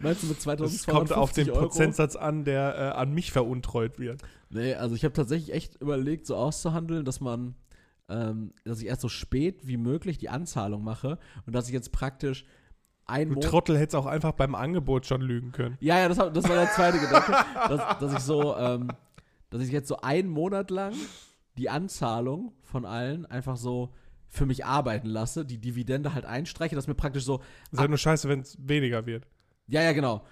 Meinst du mit Es 2250 kommt auf den Euro? Prozentsatz an, der äh, an mich veruntreut wird. Nee, also ich habe tatsächlich echt überlegt, so auszuhandeln, dass man, ähm, dass ich erst so spät wie möglich die Anzahlung mache und dass ich jetzt praktisch ein Du Monat. Trottel hättest auch einfach beim Angebot schon lügen können. Ja, ja, das, hab- das war der zweite Gedanke, dass, dass ich so, ähm, dass ich jetzt so einen Monat lang die Anzahlung von allen einfach so für mich arbeiten lasse, die Dividende halt einstreiche, dass mir praktisch so, Ist halt nur scheiße, wenn es weniger wird. ja, ja, genau.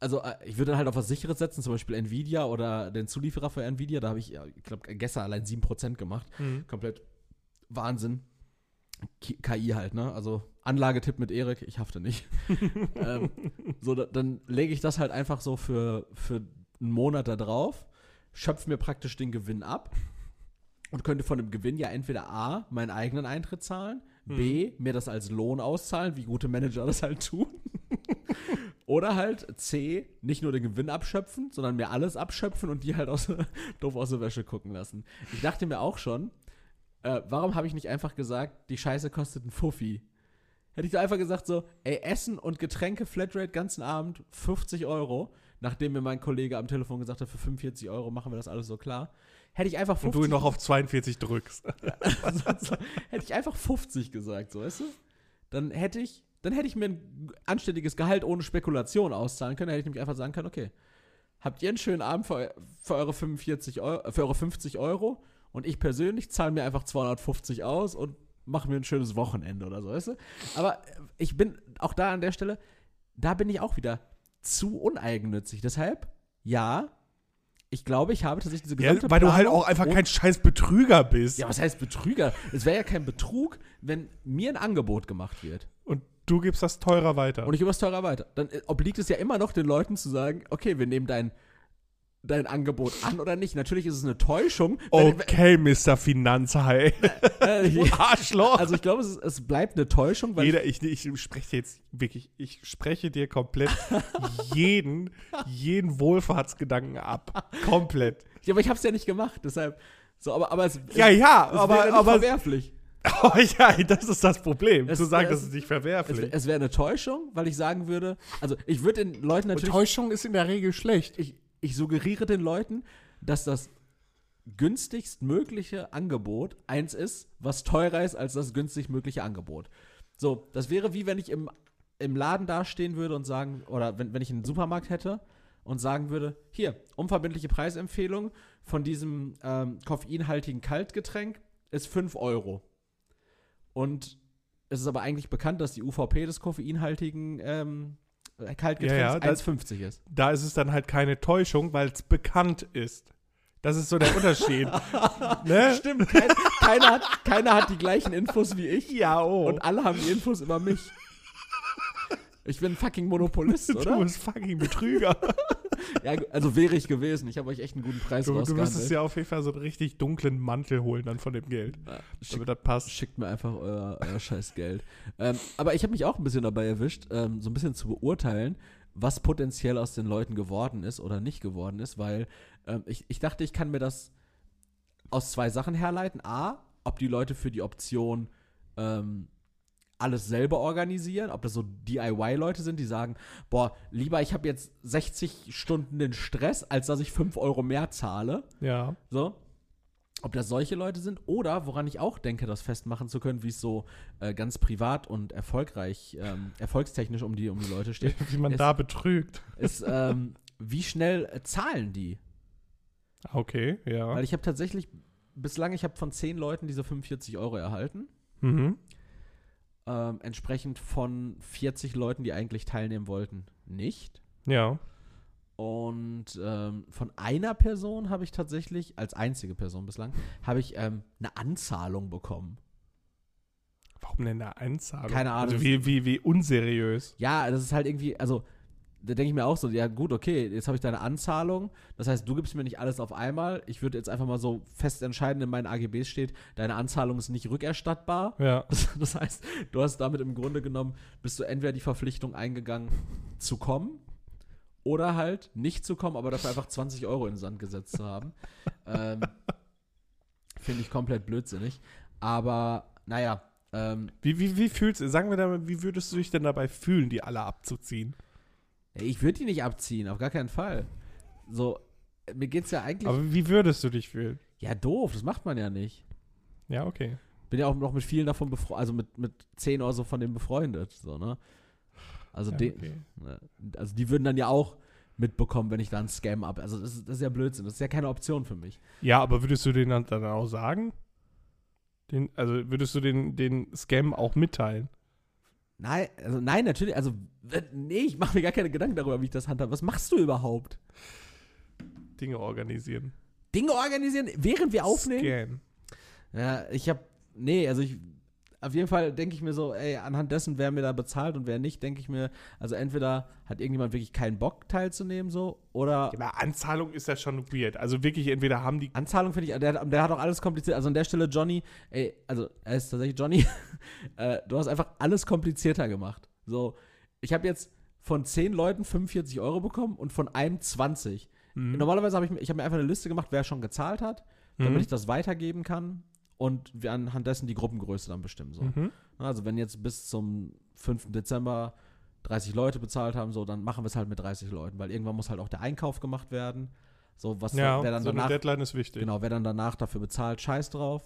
Also äh, ich würde dann halt auf was Sicheres setzen, zum Beispiel Nvidia oder den Zulieferer für Nvidia, da habe ich, ich glaube, gestern allein 7% gemacht. Komplett Wahnsinn. Ki- halt, ne? Also Anlagetipp mit Erik, ich hafte nicht. ähm, so, da, dann lege ich das halt einfach so für, für einen Monat da drauf, schöpfe mir praktisch den Gewinn ab und könnte von dem Gewinn ja entweder A, meinen eigenen Eintritt zahlen, B, mir das als Lohn auszahlen, wie gute Manager das halt tun. Oder halt C, nicht nur den Gewinn abschöpfen, sondern mir alles abschöpfen und die halt aus, doof aus der Wäsche gucken lassen. Ich dachte mir auch schon, äh, warum habe ich nicht einfach gesagt, die Scheiße kostet einen Fuffi? Hätte ich da einfach gesagt so, ey, Essen und Getränke, Flatrate ganzen Abend, 50 Euro, nachdem mir mein Kollege am Telefon gesagt hat, für 45 Euro machen wir das alles so klar. Hätte ich einfach 50 Und du ihn noch auf 42 drückst. hätte ich einfach 50 gesagt, so weißt du? Dann hätte ich, dann hätte ich mir ein anständiges Gehalt ohne Spekulation auszahlen können. Hätte ich nämlich einfach sagen können, okay, habt ihr einen schönen Abend für, für eure 45 Euro, für eure 50 Euro und ich persönlich zahle mir einfach 250 aus und mache mir ein schönes Wochenende oder so, weißt du? Aber ich bin auch da an der Stelle, da bin ich auch wieder zu uneigennützig. Deshalb, ja, ich glaube, ich habe tatsächlich diese Ja, gesamte weil du halt Planung auch einfach kein scheiß Betrüger bist. ja, was heißt Betrüger? Es wäre ja kein Betrug, wenn mir ein Angebot gemacht wird. Und du gibst das teurer weiter. Und ich gebe es teurer weiter. Dann äh, obliegt es ja immer noch den Leuten zu sagen, okay, wir nehmen dein, dein Angebot an oder nicht. Natürlich ist es eine Täuschung. wenn- okay, Mr. Finanzhai. äh, Du Arschloch. also ich glaube, es, es bleibt eine Täuschung, weil Jeder, ich, ich spreche jetzt wirklich, ich spreche dir komplett jeden, jeden Wohlfahrtsgedanken ab. Komplett. Ja, aber ich habe es ja nicht gemacht, deshalb. So, aber, aber es, Ja, ja, es wäre aber, nicht aber verwerflich. oh, ja, das ist das Problem. Es- du sagst, es- das ist nicht Es, verwerflich. es wäre eine Täuschung, weil ich sagen würde, also ich würde den Leuten Und natürlich, Täuschung ist in der Regel schlecht. ich, ich suggeriere den Leuten, dass das günstigst mögliche Angebot eins ist, was teurer ist als das günstig mögliche Angebot. So, das wäre wie wenn ich im, im Laden dastehen würde und sagen, oder wenn, wenn ich einen Supermarkt hätte und sagen würde, hier, unverbindliche Preisempfehlung von diesem ähm, koffeinhaltigen Kaltgetränk ist 5 Euro. Und es ist aber eigentlich bekannt, dass die UVP des koffeinhaltigen ähm, Kaltgetränks Ja, ja, das- 1,50 ist. Da ist es dann halt keine Täuschung, weil es bekannt ist. Das ist so der Unterschied. ne? Stimmt, kein, keiner, hat, keiner hat die gleichen Infos wie ich Ja, oh. und alle haben die Infos über mich. Ich bin fucking Monopolist, du oder? bist fucking Betrüger. Ja, also wäre ich gewesen. Ich habe euch echt einen guten Preis Du, du müsstest ja auf jeden Fall so einen richtig dunklen Mantel holen dann von dem Geld. Ja, schickt, Damit das passt. schickt mir einfach euer, euer scheiß Geld. Ähm, aber ich habe mich auch ein bisschen dabei erwischt, ähm, so ein bisschen zu beurteilen, was potenziell aus den Leuten geworden ist oder nicht geworden ist, weil ähm, ich, ich dachte, ich kann mir das aus zwei Sachen herleiten. A, ob die Leute für die Option ähm, alles selber organisieren, ob das so DIY-Leute sind, die sagen, boah, lieber ich habe jetzt 60 Stunden den Stress, als dass ich 5 Euro mehr zahle. Ja. So. Ob das solche Leute sind oder woran ich auch denke, das festmachen zu können, wie es so äh, ganz privat und erfolgreich, ähm, erfolgstechnisch um die, um die Leute steht, Wie man Es- da betrügt. ist, ähm, wie schnell äh, zahlen die? Okay, ja. Weil ich habe tatsächlich, bislang, ich habe von 10 Leuten diese 45 Euro erhalten. Mhm. Ähm, entsprechend von 40 Leuten, die eigentlich teilnehmen wollten, nicht. Ja. Und ähm, von einer Person habe ich tatsächlich, als einzige Person bislang, habe ich ähm, eine Anzahlung bekommen. Warum denn eine Einzahlung? Keine Ahnung. Also wie, wie, wie unseriös. Ja, das ist halt irgendwie, also da denke ich mir auch so, ja gut, okay, jetzt habe ich deine Anzahlung. Das heißt, du gibst mir nicht alles auf einmal. Ich würde jetzt einfach mal so fest entscheiden, in meinen AGBs steht, deine Anzahlung ist nicht rückerstattbar. Ja. Das, das heißt, du hast damit im Grunde genommen, bist du entweder die Verpflichtung eingegangen, zu kommen oder halt nicht zu kommen, aber dafür einfach 20 Euro in den Sand gesetzt zu haben. ähm, Finde ich komplett blödsinnig. Aber naja, ähm, Wie, wie, wie fühlst du, sagen wir da, wie würdest du dich denn dabei fühlen, die alle abzuziehen? Ich würde die nicht abziehen, auf gar keinen Fall. So, mir geht's ja eigentlich. Aber wie würdest du dich fühlen? ja, doof, das macht man ja nicht. Ja, okay. Bin ja auch noch mit vielen davon befreundet, also mit, mit 10 oder so von denen befreundet, so, ne? Also, Ja, okay. ne, also die würden dann ja auch mitbekommen, wenn ich da einen Scam ab. Also das ist, das ist ja Blödsinn, das ist ja keine Option für mich. Ja, aber würdest du den dann, dann auch sagen? Den, also würdest du den, den Scam auch mitteilen? Nein, also nein, natürlich, also w- nee, ich mache mir gar keine Gedanken darüber, wie ich das handhabe. Was machst du überhaupt? Dinge organisieren. Dinge organisieren, während wir aufnehmen? Scam. Ja, ich habe nee, also ich auf jeden Fall denke ich mir so, ey, anhand dessen, wer mir da bezahlt und wer nicht, denke ich mir, also entweder hat irgendjemand wirklich keinen Bock teilzunehmen so oder Ja, Anzahlung ist ja schon weird. Also wirklich, entweder haben die. Anzahlung finde ich, der, der hat auch alles kompliziert. Also an der Stelle Johnny, ey, also er ist tatsächlich Johnny, äh, du hast einfach alles komplizierter gemacht. So, ich habe jetzt von 10 Leuten 45 Euro bekommen und von einem 20. Mhm. Normalerweise habe ich, mir- ich hab mir einfach eine Liste gemacht, wer schon gezahlt hat, damit Mhm. ich das weitergeben kann und wir anhand dessen die Gruppengröße dann bestimmen. So. Mhm. Also wenn jetzt bis zum 5. Dezember 30 Leute bezahlt haben, so, dann machen wir es halt mit 30 Leuten, weil irgendwann muss halt auch der Einkauf gemacht werden. So, was Ja, wer dann so eine danach Deadline ist wichtig. Genau, wer dann danach dafür bezahlt, scheiß drauf.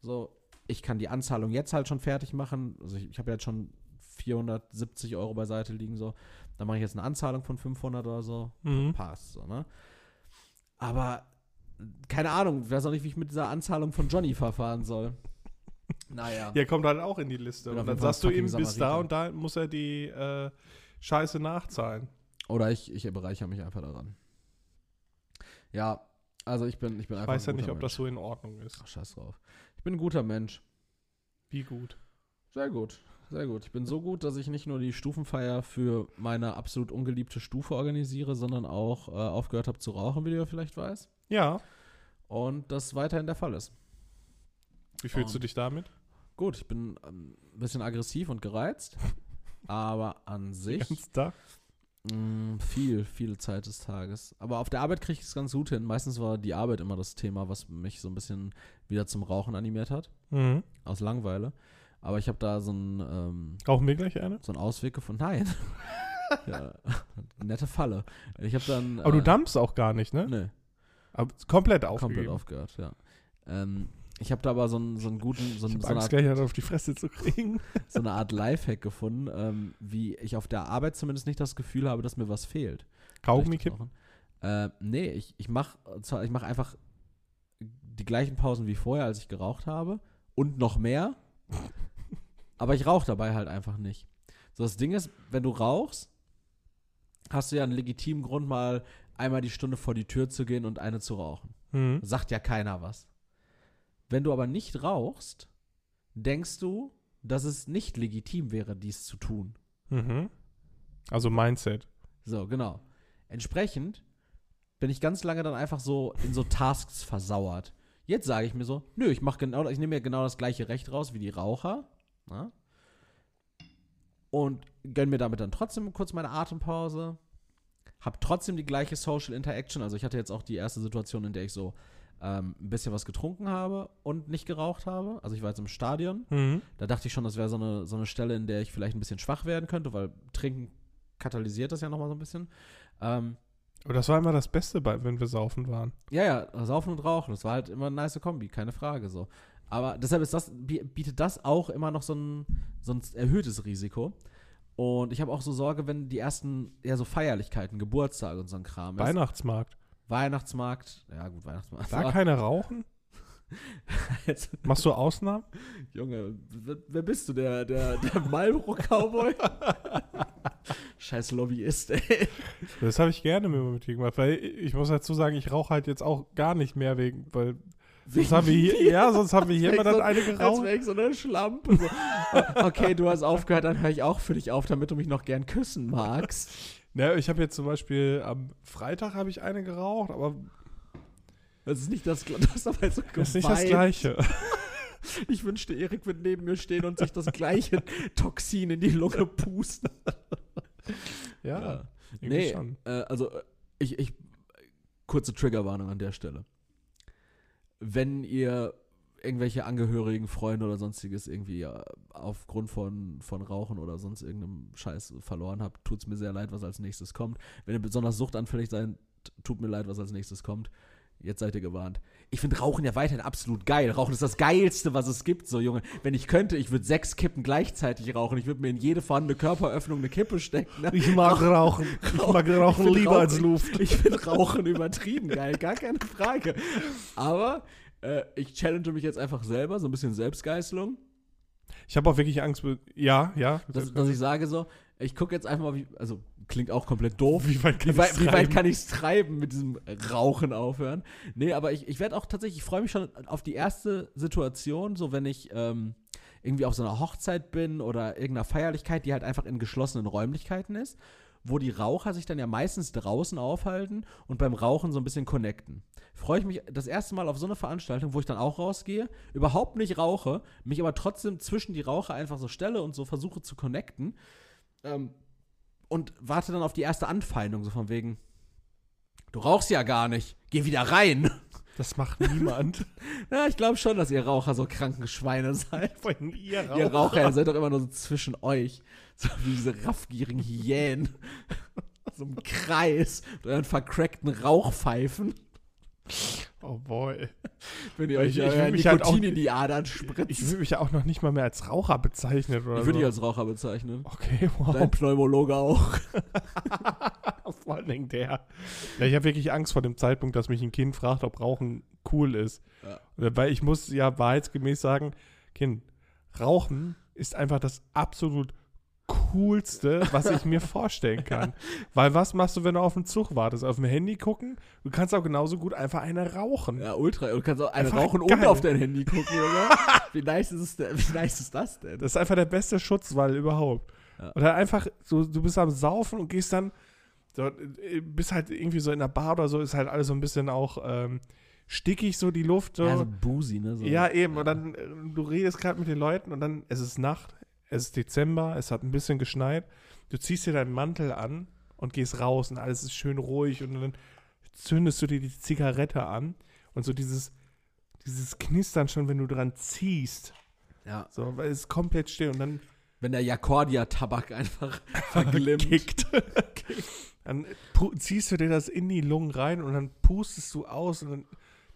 So, ich kann die Anzahlung jetzt halt schon fertig machen. Also ich, ich habe jetzt schon 470 Euro beiseite liegen, so. Dann mache ich jetzt eine Anzahlung von 500 oder so. Mhm. Passt, so, ne? Aber, keine Ahnung, ich weiß auch nicht, wie ich mit dieser Anzahlung von Johnny verfahren soll. Naja. Ja, kommt halt auch in die Liste. Bin Und dann sagst du ihm, bis da und da muss er die äh, Scheiße nachzahlen. Oder ich, ich bereichere mich einfach daran. Ja, also ich bin, ich bin Ich einfach weiß ja nicht, guter ob das Mensch. so in Ordnung ist. Ach, scheiß drauf. Ich bin ein guter Mensch. Wie gut. Sehr gut. Sehr gut. Ich bin so gut, dass ich nicht nur die Stufenfeier für meine absolut ungeliebte Stufe organisiere, sondern auch äh, aufgehört habe zu rauchen, wie du ja vielleicht weißt. Ja. Und das weiterhin der Fall ist. Wie fühlst du Und- dich damit? Gut, ich bin ähm, ein bisschen aggressiv und gereizt, aber an sich Ganz da. mh, viel, viel Zeit des Tages. Aber auf der Arbeit kriege ich es ganz gut hin. Meistens war die Arbeit immer das Thema, was mich so ein bisschen wieder zum Rauchen animiert hat, Mhm. aus Langeweile. Aber ich habe da so einen, ähm, Rauchen wir gleich eine? so einen Ausweg gefunden. Nein. ja, nette Falle. Ich habe dann. Aber du äh, dampfst auch gar nicht, ne? Nee, Aber komplett aufgegeben. komplett aufgehört, ja. Ähm, ich habe da aber so einen, so einen guten, so, einen, so, eine Art, gleich einen auf die Fresse zu kriegen. so eine Art Lifehack gefunden, ähm, wie ich auf der Arbeit zumindest nicht das Gefühl habe, dass mir was fehlt. Kaugummi kippen? Äh, nee, ich, ich mache ich mach einfach die gleichen Pausen wie vorher, als ich geraucht habe. Und noch mehr. Aber ich rauche dabei halt einfach nicht. So, das Ding ist, wenn du rauchst, hast du ja einen legitimen Grund, mal einmal die Stunde vor die Tür zu gehen und eine zu rauchen. Mhm. Sagt ja keiner was. Wenn du aber nicht rauchst, denkst du, dass es nicht legitim wäre, dies zu tun. Mhm. Also Mindset. So, genau. Entsprechend bin ich ganz lange dann einfach so in so Tasks versauert. Jetzt sage ich mir so, nö, ich mache genau, ich nehme mir genau das gleiche Recht raus wie die Raucher. Na? Und gönn mir damit dann trotzdem kurz meine Atempause. Hab trotzdem die gleiche Social Interaction. Also ich hatte jetzt auch die erste Situation, in der ich so ähm, ein bisschen was getrunken habe und nicht geraucht habe. Also ich war jetzt im Stadion. Mhm. Da dachte ich schon, das wäre so eine, so eine Stelle, in der ich vielleicht ein bisschen schwach werden könnte, weil Trinken katalysiert das ja nochmal so ein bisschen. Ähm, Aber das war immer das Beste, bei, wenn wir saufen waren. ja, ja, Saufen und Rauchen, das war halt immer eine nice Kombi, keine Frage so. Aber deshalb ist das, bi- bietet das auch immer noch so ein, so ein erhöhtes Risiko. Und ich habe auch so Sorge, wenn die ersten, ja, so Feierlichkeiten, Geburtstage und so ein Kram ist. Weihnachtsmarkt. Weihnachtsmarkt, ja gut, Weihnachtsmarkt. Da keine rauchen? jetzt, Machst du Ausnahmen? Junge, wer, bist du, der, der, der Marlboro-Cowboy? Scheiß Lobbyist, ey. Das habe ich gerne mit dir gemacht, weil ich muss dazu sagen, ich rauche halt jetzt auch gar nicht mehr wegen, weil sonst haben wir hier, ja, sonst haben wir hier immer dann eine Als geraucht. wäre ich so eine Schlampe. So. okay, du hast aufgehört, dann höre ich auch für dich auf, damit du mich noch gern küssen magst. Ja, ich habe jetzt zum Beispiel am Freitag habe ich eine geraucht, aber Das ist nicht das, das ist so das ist nicht das. Gleiche. Ich wünschte, Erik wird neben mir stehen und sich das gleiche Toxin in die Lunge pusten. Ja, irgendwie Nee, schon. äh, also äh, ich, ich, kurze Triggerwarnung an der Stelle. Wenn ihr irgendwelche Angehörigen, Freunde oder sonstiges irgendwie aufgrund von, von Rauchen oder sonst irgendeinem Scheiß verloren habt, tut es mir sehr leid, was als nächstes kommt. Wenn ihr besonders suchtanfällig seid, tut mir leid, was als nächstes kommt. Jetzt seid ihr gewarnt. Ich finde Rauchen ja weiterhin absolut geil. Rauchen ist das Geilste, was es gibt, so Junge. Wenn ich könnte, ich würde sechs Kippen gleichzeitig rauchen. Ich würde mir in jede vorhandene Körperöffnung eine Kippe stecken. Ne? Ich mag rauchen. Ich mag rauchen find lieber Rauchen- als Luft. Ich finde Rauchen übertrieben geil, gar keine Frage. Aber äh, ich challenge mich jetzt einfach selber, so ein bisschen Selbstgeißelung, Ich habe auch wirklich Angst. Ja, ja. dass, dass ich sage so, ich gucke jetzt einfach mal, wie, also klingt auch komplett doof. wie weit kann treiben? ich es treiben mit diesem Rauchen aufhören? Nee, aber ich, ich werde auch tatsächlich, ich freue mich schon auf die erste Situation, so wenn ich ähm, irgendwie auf so einer Hochzeit bin oder irgendeiner Feierlichkeit, die halt einfach in geschlossenen Räumlichkeiten ist, wo die Raucher sich dann ja meistens draußen aufhalten und beim Rauchen so ein bisschen connecten. Freue ich mich das erste Mal auf so eine Veranstaltung, wo ich dann auch rausgehe, überhaupt nicht rauche, mich aber trotzdem zwischen die Raucher einfach so stelle und so versuche zu connecten. Ähm, und warte dann auf die erste Anfeindung, so von wegen, du rauchst ja gar nicht, geh wieder rein. Das macht niemand. Ja, ich glaube schon, dass ihr Raucher so kranken Schweine seid. Allem ihr Ihr Raucher. Raucher, ihr seid doch immer nur so zwischen euch. So wie diese raffgierigen Hyänen. so im Kreis. Mit euren vercrackten Rauchpfeifen. Oh boy. Wenn ihr euch Ich- ich will mich halt auch- in die Adern spritzt. Ich würde mich ja auch noch nicht mal mehr als Raucher bezeichnen oder Ich würde so. dich als Raucher bezeichnen. Okay, wow. Dein Pneumologe auch. Vor allen Dingen der. Ja, ich habe wirklich Angst vor dem Zeitpunkt, dass mich ein Kind fragt, ob Rauchen cool ist. Ja. Weil ich muss ja wahrheitsgemäß sagen, Kind, Rauchen ist einfach das absolut coolste, was ich mir vorstellen kann. Weil was machst du, wenn du auf den Zug wartest? Auf dem Handy gucken? Du kannst auch genauso gut einfach eine rauchen. Ja, ultra. Du kannst auch eine Einfach rauchen geil. und auf dein Handy gucken, oder? Wie nice ist, es denn, wie nice ist das denn? Das ist einfach der beste Schutzwall überhaupt. Ja. Oder einfach, so, du bist am Saufen und gehst dann, so, äh, bist halt irgendwie so in der Bar oder so, ist halt alles so ein bisschen auch ähm, stickig, so die Luft. So. Ja, so boozy, ne? So. Ja, eben. Und dann, äh, du redest gerade mit den Leuten und dann, es ist Nacht, es ist Dezember, es hat ein bisschen geschneit. Du ziehst dir deinen Mantel an und gehst raus und alles ist schön ruhig und dann zündest du dir die Zigarette an und so dieses, dieses Knistern schon, wenn du dran ziehst. ja. So, weil es ist komplett still und dann Wenn der Jakordia-Tabak einfach verglimmt. kickt. dann ziehst du dir das in die Lungen rein und dann pustest du aus und dann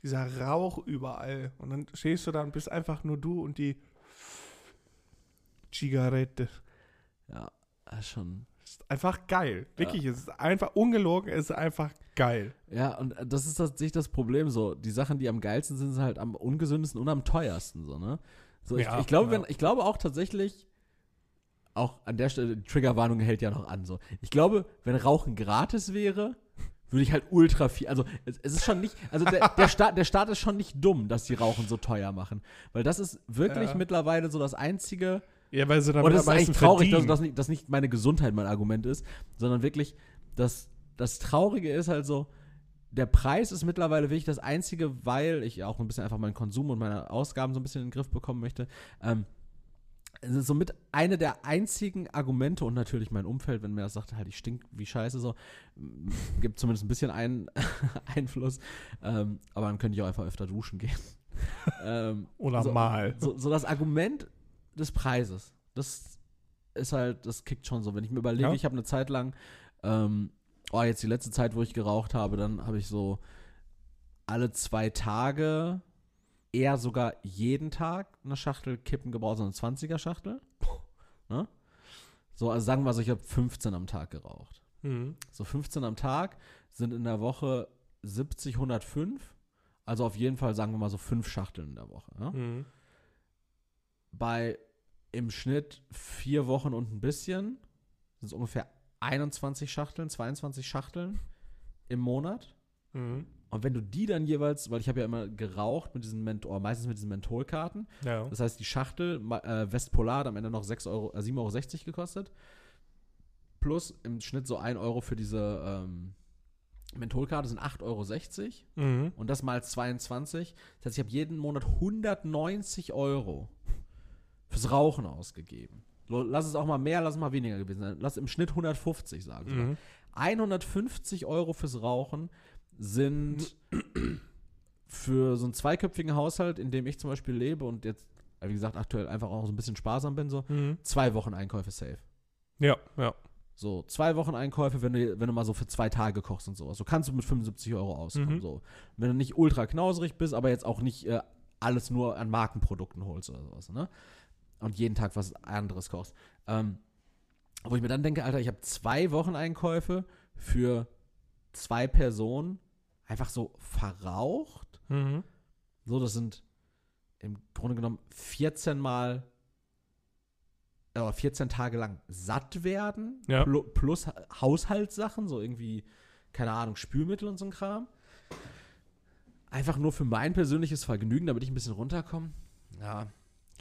dieser Rauch überall. Und dann stehst du da und bist einfach nur du und die Zigarette. Ja, schon. Ist einfach geil. Wirklich, es ist einfach ungelogen, es ist einfach geil. Ja, und das ist tatsächlich das Problem so. Die Sachen, die am geilsten sind, sind halt am ungesündesten und am teuersten, so, ne? So, ich, Ja, ich, glaube, ja. wenn, ich glaube auch tatsächlich, auch an der Stelle, die Triggerwarnung hält ja noch an, so. Ich glaube, wenn Rauchen gratis wäre, würde ich halt ultra viel, also es, es ist schon nicht, also der, der, Staat, der Staat ist schon nicht dumm, dass die Rauchen so teuer machen. Weil das ist wirklich Ja. mittlerweile so das einzige, Ja, weil sie damit und es ist eigentlich traurig, dass, verdienen. dass, nicht, dass nicht meine Gesundheit mein Argument ist, sondern wirklich, dass das Traurige ist halt so, der Preis ist mittlerweile wirklich das Einzige, weil ich auch ein bisschen einfach meinen Konsum und meine Ausgaben so ein bisschen in den Griff bekommen möchte. Ähm, es ist somit eine der einzigen Argumente und natürlich mein Umfeld, wenn mir das sagt, halt, ich stink wie scheiße, so, gibt zumindest ein bisschen ein, Einfluss. Ähm, aber dann könnte ich auch einfach öfter duschen gehen. ähm, Oder so, mal. So, so das Argument des Preises, das ist halt, das kickt schon so. Wenn ich mir überlege, Ja. ich habe eine Zeit lang, ähm, oh, jetzt die letzte Zeit, wo ich geraucht habe, dann habe ich so alle zwei Tage, eher sogar jeden Tag eine Schachtel Kippen gebraucht, so eine 20er Schachtel. Ne? So, also sagen wir so, ich habe 15 am Tag geraucht. Mhm. So 15 am Tag sind in der Woche 70, 105. Also auf jeden Fall sagen wir mal so fünf Schachteln in der Woche. Ja? Mhm. Bei im Schnitt vier Wochen und ein bisschen sind es ungefähr 21 Schachteln, 22 Schachteln im Monat. Mhm. Und wenn du die dann jeweils, weil ich habe ja immer geraucht mit diesen Menthol, meistens mit diesen Mentholkarten, Ja. das heißt, die Schachtel äh, Westpolar hat am Ende noch 6 Euro, äh, 7,60 Euro gekostet. Plus im Schnitt so 1 Euro für diese ähm, Mentholkarte sind 8,60 Euro. Mhm. Und das mal 22. Das heißt, ich habe jeden Monat 190 Euro fürs Rauchen ausgegeben. Lass es auch mal mehr, lass es mal weniger gewesen sein. Lass im Schnitt 150 sagen. wir mal. Mhm. 150 Euro fürs Rauchen sind für so einen zweiköpfigen Haushalt, in dem ich zum Beispiel lebe und jetzt, äh, wie gesagt, aktuell einfach auch so ein bisschen sparsam bin, so Mhm. zwei Wochen Einkäufe safe. Ja, ja. So, zwei Wochen Einkäufe, wenn du, wenn du mal so für zwei Tage kochst und sowas. So kannst du mit 75 Euro auskommen. Mhm. So. Wenn du nicht ultra knauserig bist, aber jetzt auch nicht äh, alles nur an Markenprodukten holst oder sowas, ne? Und jeden Tag was anderes kochst. Ähm, wo ich mir dann denke, Alter, ich habe zwei Wochen Einkäufe für zwei Personen einfach so verraucht. Mhm. So, das sind im Grunde genommen 14 Mal, äh, 14 Tage lang satt werden, Ja. plu- plus Ha- Haushaltssachen, so irgendwie, keine Ahnung, Spülmittel und so ein Kram. Einfach nur für mein persönliches Vergnügen, damit ich ein bisschen runterkomme. Ja,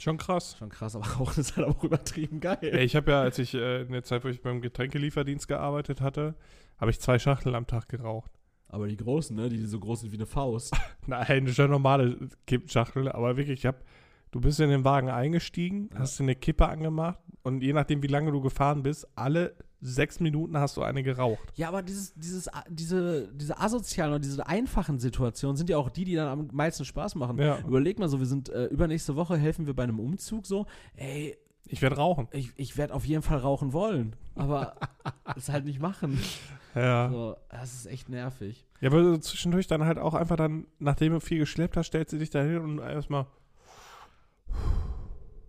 Schon krass. schon krass, aber Rauchen ist halt auch übertrieben geil. Ey, ich habe ja, als ich äh, in der Zeit, wo ich beim Getränkelieferdienst gearbeitet hatte, habe ich zwei Schachteln am Tag geraucht. Aber die großen, ne, die so groß sind wie eine Faust. Nein, schon normale Kippschachtel, aber wirklich, ich hab, du bist in den Wagen eingestiegen, Ja. hast dir eine Kippe angemacht und je nachdem, wie lange du gefahren bist, alle sechs Minuten hast du eine geraucht. Ja, aber dieses, dieses, diese, diese asozialen oder diese einfachen Situationen sind ja auch die, die dann am meisten Spaß machen. Ja. Überleg mal so, wir sind äh, übernächste Woche helfen wir bei einem Umzug so. Ey, Ich werde rauchen. ich, ich werde auf jeden Fall rauchen wollen, aber es halt nicht machen. Ja. So, das ist echt nervig. Ja, aber zwischendurch dann halt auch einfach dann, nachdem du viel geschleppt hast, stellst du dich da hin und erstmal.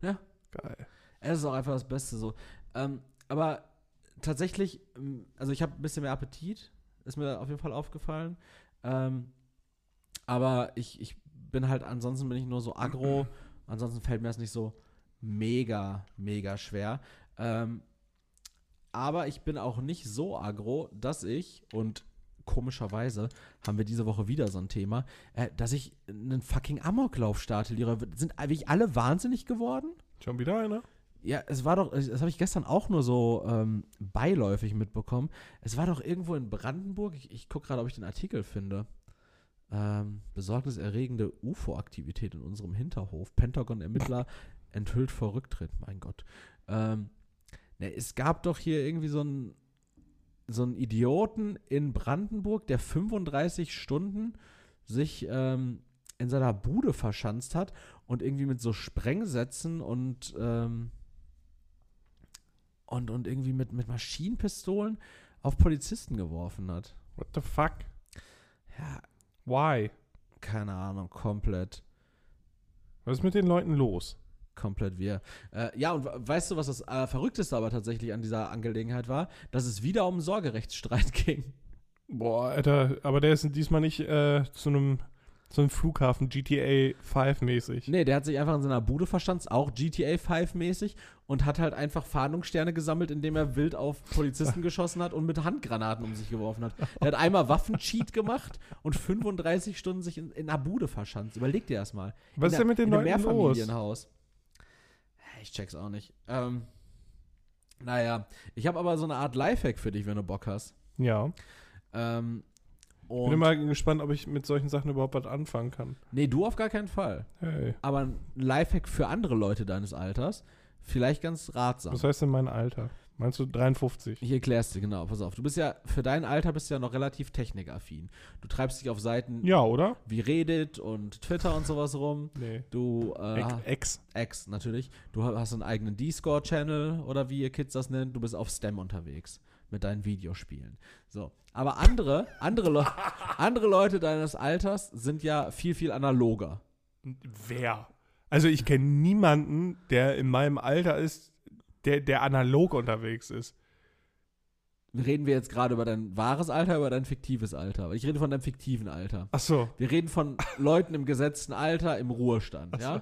Ja. Geil. Es ist auch einfach das Beste so. Ähm, aber tatsächlich, ähm, also ich habe ein bisschen mehr Appetit, ist mir auf jeden Fall aufgefallen. Ähm, aber ich, ich bin halt, ansonsten bin ich nur so aggro. ansonsten fällt mir das nicht so mega, mega schwer. Ähm, aber ich bin auch nicht so aggro, dass ich, und komischerweise haben wir diese Woche wieder so ein Thema, äh, dass ich einen fucking Amoklauf starte, Lehrer. Sind eigentlich alle wahnsinnig geworden? Schon wieder einer? Ja, es war doch, das habe ich gestern auch nur so ähm, beiläufig mitbekommen. Es war doch irgendwo in Brandenburg, ich, ich gucke gerade, ob ich den Artikel finde. Ähm, besorgniserregende UFO-Aktivität in unserem Hinterhof. Pentagon-Ermittler enthüllt vor Rücktritt, mein Gott. Ähm, ne, es gab doch hier irgendwie so einen so Idioten in Brandenburg, der 35 Stunden sich ähm, in seiner Bude verschanzt hat und irgendwie mit so Sprengsätzen und ähm, und, und irgendwie mit, mit Maschinenpistolen auf Polizisten geworfen hat. What the fuck? Ja, Why? keine Ahnung, komplett, Was ist mit den Leuten los? komplett wir. Äh, ja, und we- weißt du, was das äh, Verrückteste aber tatsächlich an dieser Angelegenheit war? Dass es wieder um einen Sorgerechtsstreit ging. Boah, Alter, aber der ist diesmal nicht äh, zu einem zu einem Flughafen GTA 5 mäßig. Nee, der hat sich einfach in seiner Bude verstanzt, auch GTA 5-mäßig, und hat halt einfach Fahndungssterne gesammelt, indem er wild auf Polizisten geschossen hat und mit Handgranaten um sich geworfen hat. Der hat einmal Waffencheat gemacht und 35 Stunden sich in, in einer Bude verschanzt. Überleg dir das mal. Was ist in denn mit den einem Leuten los? Mehrfamilienhaus. Ich check's auch nicht. Ähm, naja, ich habe aber so eine Art Lifehack für dich, wenn du Bock hast. Ja. Ähm, Bin und immer gespannt, ob ich mit solchen Sachen überhaupt was anfangen kann. nee, du auf gar keinen Fall. Hey. Aber ein Lifehack für andere Leute deines Alters, vielleicht ganz ratsam. Was heißt denn mein Alter? Meinst du 53? Ich erklär's dir genau, pass auf. Du bist ja, für dein Alter bist du ja noch relativ technikaffin. Du treibst dich auf Seiten Ja, oder? wie Reddit und Twitter und sowas rum. Nee. Du, äh, Ex. Ex. X natürlich. Du hast einen eigenen D-Score-Channel oder wie ihr Kids das nennt. Du bist auf STEM unterwegs mit deinen Videospielen. So. Aber andere, andere, Leu andere Leute deines Alters sind ja viel, viel analoger. Wer? Also ich kenne niemanden, der in meinem Alter ist, der, der analog unterwegs ist. Reden wir jetzt gerade über dein wahres Alter, über dein fiktives Alter? Ich rede von deinem fiktiven Alter. Ach so. Wir reden von Leuten im gesetzten Alter im Ruhestand, Ach so. ja?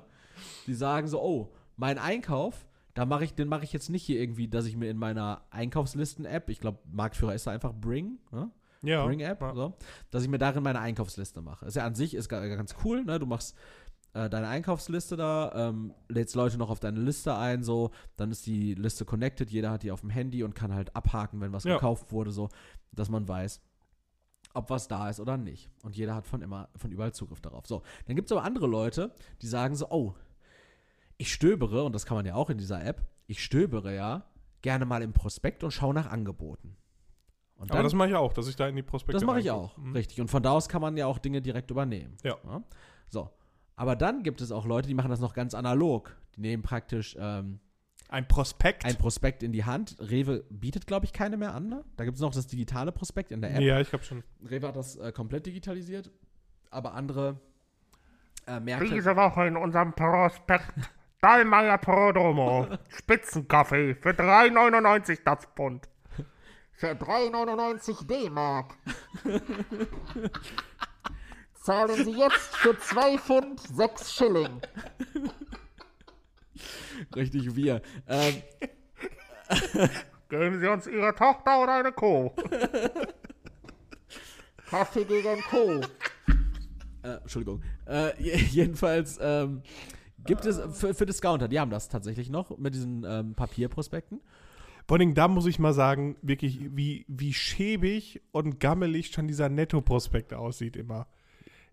Die sagen so, oh, mein Einkauf, da mache ich, den mache ich jetzt nicht hier irgendwie, dass ich mir in meiner Einkaufslisten-App, ich glaube, Marktführer ist da einfach Bring, ne? Ja. Bring-App, ja. so, dass ich mir darin meine Einkaufsliste mache. Ist ja an sich ist ga- ganz cool, ne? Du machst äh, deine Einkaufsliste da, ähm, lädst Leute noch auf deine Liste ein, so, dann ist die Liste connected, jeder hat die auf dem Handy und kann halt abhaken, wenn was Ja. gekauft wurde, so, dass man weiß, ob was da ist oder nicht. Und jeder hat von immer, von überall Zugriff darauf. So, dann gibt es aber andere Leute, die sagen so, oh, ich stöbere, und das kann man ja auch in dieser App, ich stöbere ja gerne mal im Prospekt und schaue nach Angeboten. Und Aber das mache ich auch, dass ich da in die Prospekte das mache ich auch, Mhm. richtig. Und von da aus kann man ja auch Dinge direkt übernehmen. Ja. So. Aber dann gibt es auch Leute, die machen das noch ganz analog. Die nehmen praktisch ähm, Ein Prospekt? ein Prospekt in die Hand. Rewe bietet, glaube ich, keine mehr an. Ne? Da gibt es noch das digitale Prospekt in der App. ja, ich glaube schon. Rewe hat das äh, komplett digitalisiert. Aber andere äh, Märkte. Diese Woche in unserem Prospekt Dallmayr Prodromo. Spitzenkaffee für 3,99 das Pfund. Für 3,99 D-Mark. Zahlen Sie jetzt für 2 Pfund 6 Schilling. Richtig wir. Ähm, Geben Sie uns Ihre Tochter oder eine Kuh? Kaffee gegen Kuh. äh, Entschuldigung. Äh, je- jedenfalls ähm, gibt es für, für Discounter, die haben das tatsächlich noch mit diesen ähm, Papierprospekten. Vor allem, da muss ich mal sagen, wirklich, wie, wie schäbig und gammelig schon dieser Netto-Prospekt aussieht immer.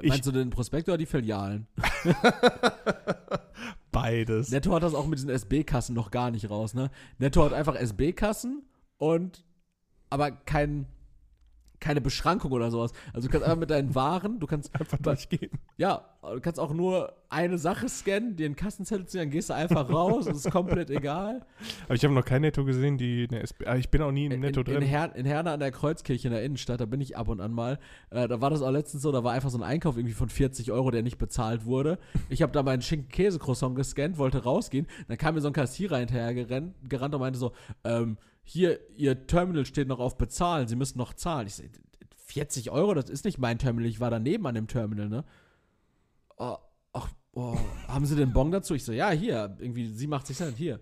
Ich- Meinst du den Prospekt oder die Filialen? Beides. Netto hat das auch mit diesen SB-Kassen noch gar nicht raus, ne? Netto hat einfach SB-Kassen und aber kein, keine Beschrankung oder sowas. Also du kannst einfach mit deinen Waren, du kannst Einfach durchgehen. ja, du kannst auch nur eine Sache scannen, dir einen Kassenzettel ziehen, dann gehst du einfach raus, es ist komplett egal. Aber ich habe noch kein Netto gesehen, die eine SB. Ah, ich bin auch nie im In, Netto in, drin. Her in Herne an der Kreuzkirche in der Innenstadt, da bin ich ab und an mal. Äh, da war das auch letztens so, da war einfach so ein Einkauf irgendwie von 40 Euro, der nicht bezahlt wurde. Ich habe da meinen Schinken-Käse-Croissant gescannt, wollte rausgehen. Dann kam mir so ein Kassierer hinterher gerannt, gerannt und meinte so, ähm, hier, Ihr Terminal steht noch auf bezahlen, Sie müssen noch zahlen. Ich so, 40 Euro, das ist nicht mein Terminal, ich war daneben an dem Terminal, ne? Oh, ach, oh, haben Sie den Bon dazu? Ich so, ja, hier, irgendwie 87 Cent, hier.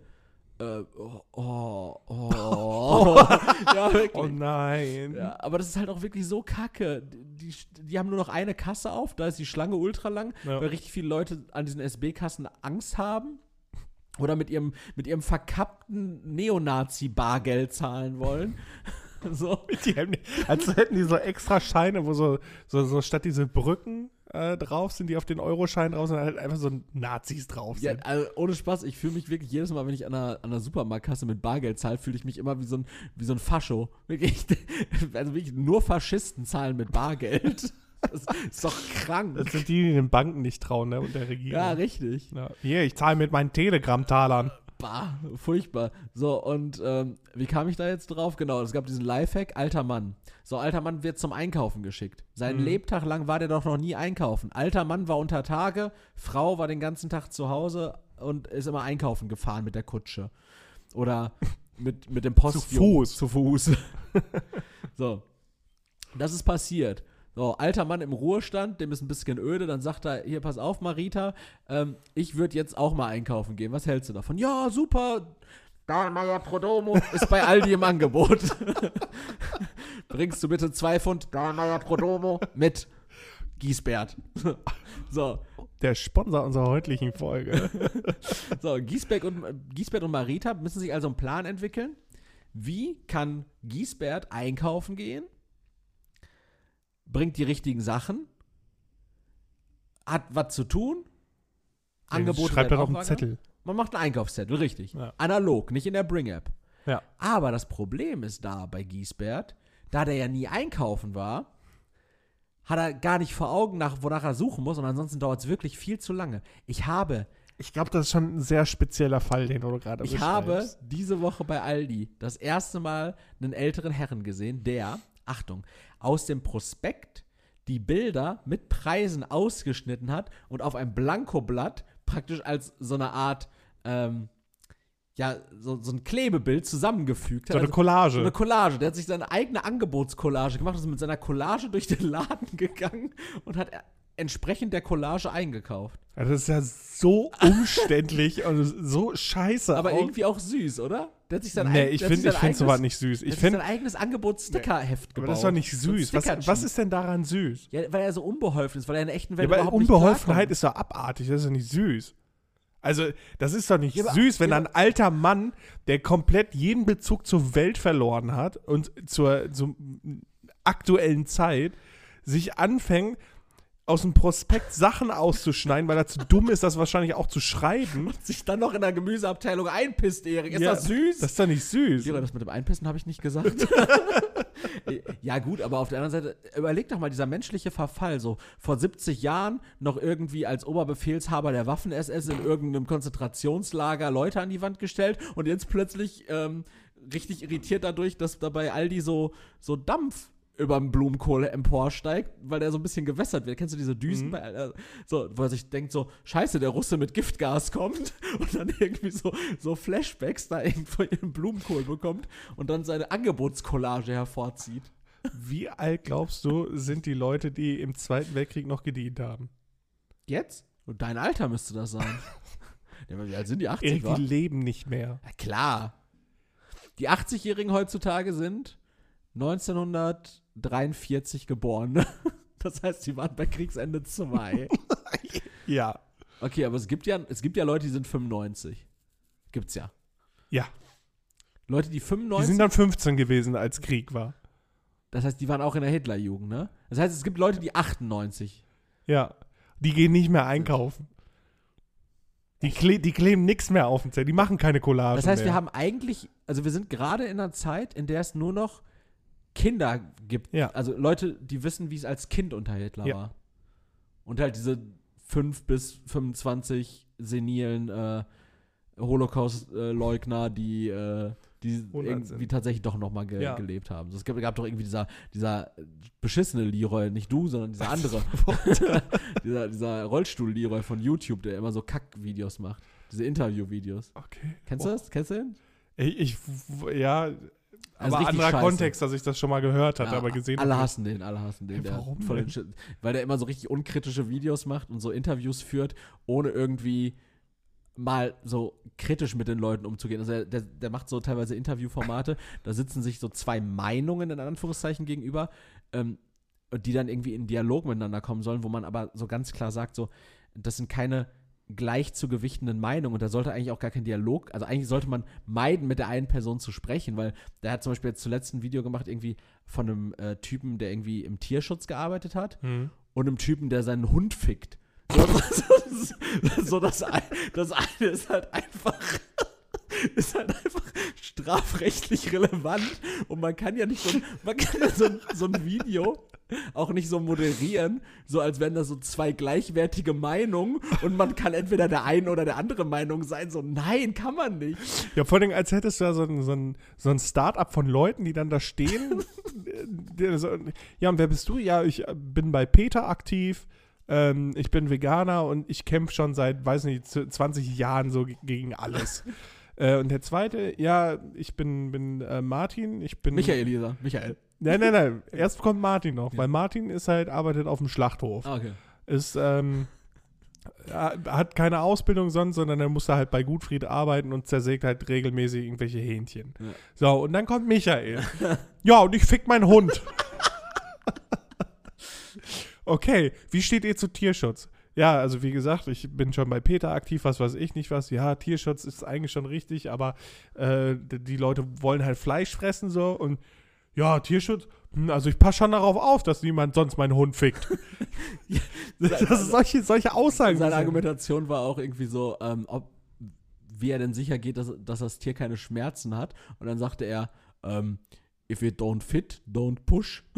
Äh, oh, oh, oh. ja, wirklich. Oh nein. Ja, aber das ist halt auch wirklich so kacke. Die, die haben nur noch eine Kasse auf, da ist die Schlange ultra lang, Ja. weil richtig viele Leute an diesen SB-Kassen Angst haben. Oder mit ihrem, mit ihrem verkappten Neonazi-Bargeld zahlen wollen. so. Die haben, als hätten die so extra Scheine, wo so, so, so statt diese Brücken äh, drauf sind, die auf den Euroschein drauf sind, halt einfach so Nazis drauf Ja, sind. also ohne Spaß, ich fühle mich wirklich jedes Mal, wenn ich an einer, an einer Supermarktkasse mit Bargeld zahle, fühle ich mich immer wie so ein, wie so ein Fascho. Wirklich, also wirklich nur Faschisten zahlen mit Bargeld. Das ist doch krank. Das sind die, die den Banken nicht trauen, ne, und der Regierung. Ja, richtig. Ja. Hier, ich zahle mit meinen Telegram-Talern. Bah, furchtbar. So, und ähm, wie kam ich da jetzt drauf? Genau, es gab diesen Lifehack, alter Mann. So, alter Mann wird zum Einkaufen geschickt. Sein Mhm. Lebtag lang war der doch noch nie einkaufen. Alter Mann war unter Tage, Frau war den ganzen Tag zu Hause und ist immer einkaufen gefahren mit der Kutsche. Oder mit, mit dem Post. Fuß. Zu Fuß. so. Das ist passiert. So, alter Mann im Ruhestand, dem ist ein bisschen öde, dann sagt er, hier, pass auf, Marita, ähm, ich würde jetzt auch mal einkaufen gehen. Was hältst du davon? Ja, super, Dahlmeier Prodomo. ist bei Aldi im Angebot. Bringst du bitte zwei Pfund Dahlmeier Prodomo. mit Giesbert. so, Der Sponsor unserer heutigen Folge. so Giesbert, und, Giesbert und Marita müssen sich also einen Plan entwickeln. Wie kann Giesbert einkaufen gehen? Bringt die richtigen Sachen? Hat was zu tun? Angebote Schreibt er auf einen auch Zettel. Man macht einen Einkaufszettel, richtig. Ja. Analog, nicht in der Bring-App. Ja. Aber das Problem ist da bei Giesbert, da der ja nie einkaufen war, hat er gar nicht vor Augen, nach, wonach er suchen muss und ansonsten dauert es wirklich viel zu lange. Ich habe, Ich glaube, das ist schon ein sehr spezieller Fall, den du gerade ich habe diese Woche bei Aldi das erste Mal einen älteren Herren gesehen, der, Achtung, aus dem Prospekt die Bilder mit Preisen ausgeschnitten hat und auf ein Blankoblatt praktisch als so eine Art, ähm, ja, so, so ein Klebebild zusammengefügt hat. So eine Also- Collage. so eine Collage. Der hat sich seine eigene Angebotscollage gemacht und ist mit seiner Collage durch den Laden gegangen und hat entsprechend der Collage eingekauft. Das ist ja so umständlich und so scheiße. Aber auch. irgendwie auch süß, oder? Der hat sich sein Nee, eig- ich finde sowas eigenes- nicht süß. Ich finde, sein eigenes Angebots-Stickerheft aber gebaut. das ist doch nicht So ein süß. Was, Stickerchen. was ist denn daran süß? Ja, weil er so unbeholfen ist, weil er in der echten Ja, Welt aber überhaupt Unbeholfenheit ist doch abartig, das ist doch nicht süß. Also, das ist doch nicht Ja, aber- süß, wenn ja, ein alter Mann, der komplett jeden Bezug zur Welt verloren hat und zur, zur aktuellen Zeit, sich anfängt, aus dem Prospekt Sachen auszuschneiden, weil er zu dumm ist, das wahrscheinlich auch zu schreiben. sich dann noch in der Gemüseabteilung einpisst, Erik. Ist Ja, das süß? Das ist doch nicht süß. Lehrer, das mit dem Einpissen habe ich nicht gesagt. ja, gut, aber auf der anderen Seite, überleg doch mal, dieser menschliche Verfall, so vor 70 Jahren noch irgendwie als Oberbefehlshaber der Waffen-SS in irgendeinem Konzentrationslager Leute an die Wand gestellt und jetzt plötzlich ähm, richtig irritiert dadurch, dass dabei Aldi so, so Dampf über dem Blumenkohl emporsteigt, weil der so ein bisschen gewässert wird. Kennst du diese Düsen? Bei, äh, so, wo er sich denkt so, scheiße, der Russe mit Giftgas kommt und dann irgendwie so, so Flashbacks da irgendwo im Blumenkohl bekommt und dann seine Angebotscollage hervorzieht. Wie alt glaubst du, sind die Leute, die im Zweiten Weltkrieg noch gedient haben? Jetzt? Und dein Alter müsste das sein. ja, wie alt sind die 80, Erik, wa? die leben nicht mehr. Ja, klar. Die 80-Jährigen heutzutage sind 1943 geboren. Das heißt, sie waren bei Kriegsende 2. Ja. Okay, aber es gibt ja, es gibt ja Leute, die sind 95. Gibt's ja. Ja. Leute, die Die 95 sind dann 15 gewesen, als Krieg war. Das heißt, die waren auch in der Hitlerjugend, ne? Das heißt, es gibt Leute, die 98. Ja. Die gehen nicht mehr einkaufen. Die, kle die kleben nichts mehr auf den Zettel. Die machen keine Collage Das heißt, mehr. wir haben eigentlich, also wir sind gerade in einer Zeit, in der es nur noch Kinder gibt. Ja. Also Leute, die wissen, wie es als Kind unter Hitler Ja. war. Und halt diese 5 bis 25 senilen äh, Holocaust-Leugner, die, äh, die 100 irgendwie tatsächlich doch noch mal ge Ja. gelebt haben. Es gab, gab doch irgendwie dieser, dieser beschissene Leroy, nicht du, sondern dieser andere. dieser, dieser Rollstuhl-Leroy von YouTube, der immer so Kack-Videos macht. Diese Interview-Videos. Okay. Kennst du das? Kennst du den? Ich, ich ja, Also aber anderer scheiße. Kontext, dass ich das schon mal gehört hatte, Ja, aber gesehen Alle hassen den, alle hassen den. Hey, der warum voll den? Shit- weil der immer so richtig unkritische Videos macht und so Interviews führt, ohne irgendwie mal so kritisch mit den Leuten umzugehen. Also der, der, der macht so teilweise Interviewformate, da sitzen sich so zwei Meinungen in Anführungszeichen gegenüber, ähm, die dann irgendwie in Dialog miteinander kommen sollen, wo man aber so ganz klar sagt, so, das sind keine gleich zu gewichtenden Meinungen und da sollte eigentlich auch gar kein Dialog, also eigentlich sollte man meiden, mit der einen Person zu sprechen, weil der hat zum Beispiel jetzt zuletzt ein Video gemacht, irgendwie von einem äh, Typen, der irgendwie im Tierschutz gearbeitet hat Hm. und einem Typen, der seinen Hund fickt. So, so, so das, das eine ist halt einfach ist halt einfach strafrechtlich relevant und man kann ja nicht so, ein- man kann ja so, ein- so ein Video auch nicht so moderieren, so als wären das so zwei gleichwertige Meinungen und man kann entweder der eine oder der andere Meinung sein. So, nein, kann man nicht. Ja, vor allem, als hättest du da so ein, so ein, so ein Start-up von Leuten, die dann da stehen. Ja, und wer bist du? Ja, ich bin bei Peter aktiv. Ähm, ich bin Veganer und ich kämpfe schon seit, weiß nicht, z- 20 Jahren so ge- gegen alles. Äh, und der zweite, ja, ich bin, bin äh, Martin. Ich bin. Michael, Lisa, Michael. Nein, nein, nein. Erst kommt Martin noch, Ja. weil Martin ist halt, arbeitet auf dem Schlachthof. Ah, okay. Ist, ähm, er hat keine Ausbildung sonst, sondern er muss da halt bei Gutfried arbeiten und zersägt halt regelmäßig irgendwelche Hähnchen. Ja. So, und dann kommt Michael. ja, und ich fick meinen Hund. okay, wie steht ihr zu Tierschutz? Ja, also wie gesagt, ich bin schon bei Peter aktiv, was weiß ich nicht was. Ja, Tierschutz ist eigentlich schon richtig, aber äh, die Leute wollen halt Fleisch fressen so und ja, Tierschutz, hm, also ich passe schon darauf auf, dass niemand sonst meinen Hund fickt. das ist solche, solche Aussagen. Seine. Argumentation war auch irgendwie so, ähm, ob, wie er denn sicher geht, dass, dass das Tier keine Schmerzen hat. Und dann sagte er, ähm, if it don't fit, don't push.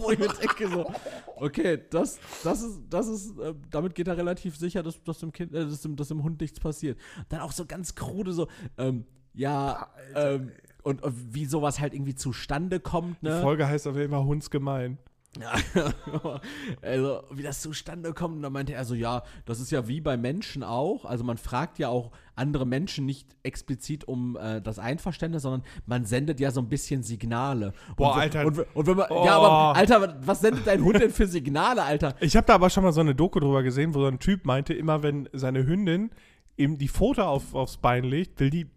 Wo ich mir denke so, okay, das, das ist, das ist, äh, damit geht er relativ sicher, dass, dass, dem kind, äh, dass, dem, dass dem Hund nichts passiert. Dann auch so ganz krude so, ähm, ja, ähm, und, und wie sowas halt irgendwie zustande kommt, Die ne? Folge heißt auf jeden Fall Hundsgemein. Ja, also wie das zustande kommt, und dann meinte er so, ja, das ist ja wie bei Menschen auch. Also man fragt ja auch andere Menschen nicht explizit um äh, das Einverständnis, sondern man sendet ja so ein bisschen Signale. Boah, und, Alter. Und, und wenn man, Oh. ja, aber Alter, was sendet dein Hund denn für Signale, Alter? Ich habe da aber schon mal so eine Doku drüber gesehen, wo so ein Typ meinte, immer wenn seine Hündin ihm die Pfote auf, aufs Bein legt, will die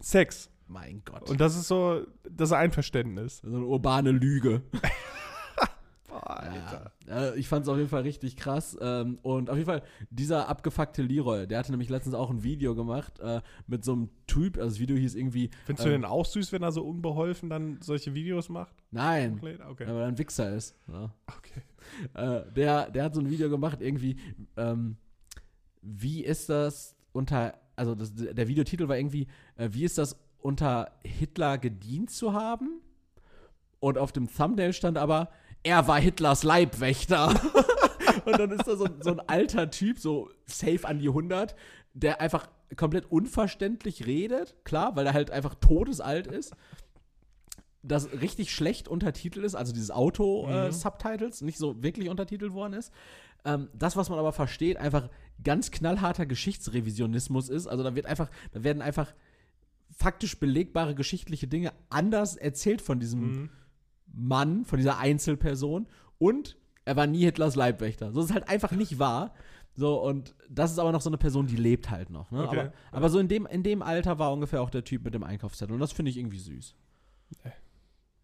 Sex. Mein Gott. Und das ist so das Einverständnis. so eine urbane Lüge. Boah, Ja, äh, ich fand es auf jeden Fall richtig krass. Ähm, und auf jeden Fall, dieser abgefuckte Leroy, der hatte nämlich letztens auch ein Video gemacht äh, mit so einem Typ. Also das Video hieß irgendwie. Findest du ähm, den auch süß, wenn er so unbeholfen dann solche Videos macht? Nein, Okay. weil er ein Wichser ist. Ja. okay. Äh, der, der hat so ein Video gemacht, irgendwie, ähm, wie ist das unter, also das, der Videotitel war irgendwie, wie ist das unter Hitler gedient zu haben? Und auf dem Thumbnail stand aber, er war Hitlers Leibwächter. Und dann ist da so, so ein alter Typ, so safe an die 100, der einfach komplett unverständlich redet, klar, weil er halt einfach todesalt ist. Das richtig schlecht untertitelt ist, also dieses Auto-Subtitles, nicht so wirklich untertitelt worden ist. Ähm, das, was man aber versteht, einfach ganz knallharter Geschichtsrevisionismus ist. Also da wird einfach, da werden einfach faktisch belegbare geschichtliche Dinge anders erzählt von diesem Mhm. Mann, von dieser Einzelperson und er war nie Hitlers Leibwächter. So ist es halt einfach nicht wahr. So, und das ist aber noch so eine Person, die lebt halt noch. Ne? Okay. Aber, aber so in dem, in dem Alter war ungefähr auch der Typ mit dem Einkaufszettel. Und das finde ich irgendwie süß. Nee.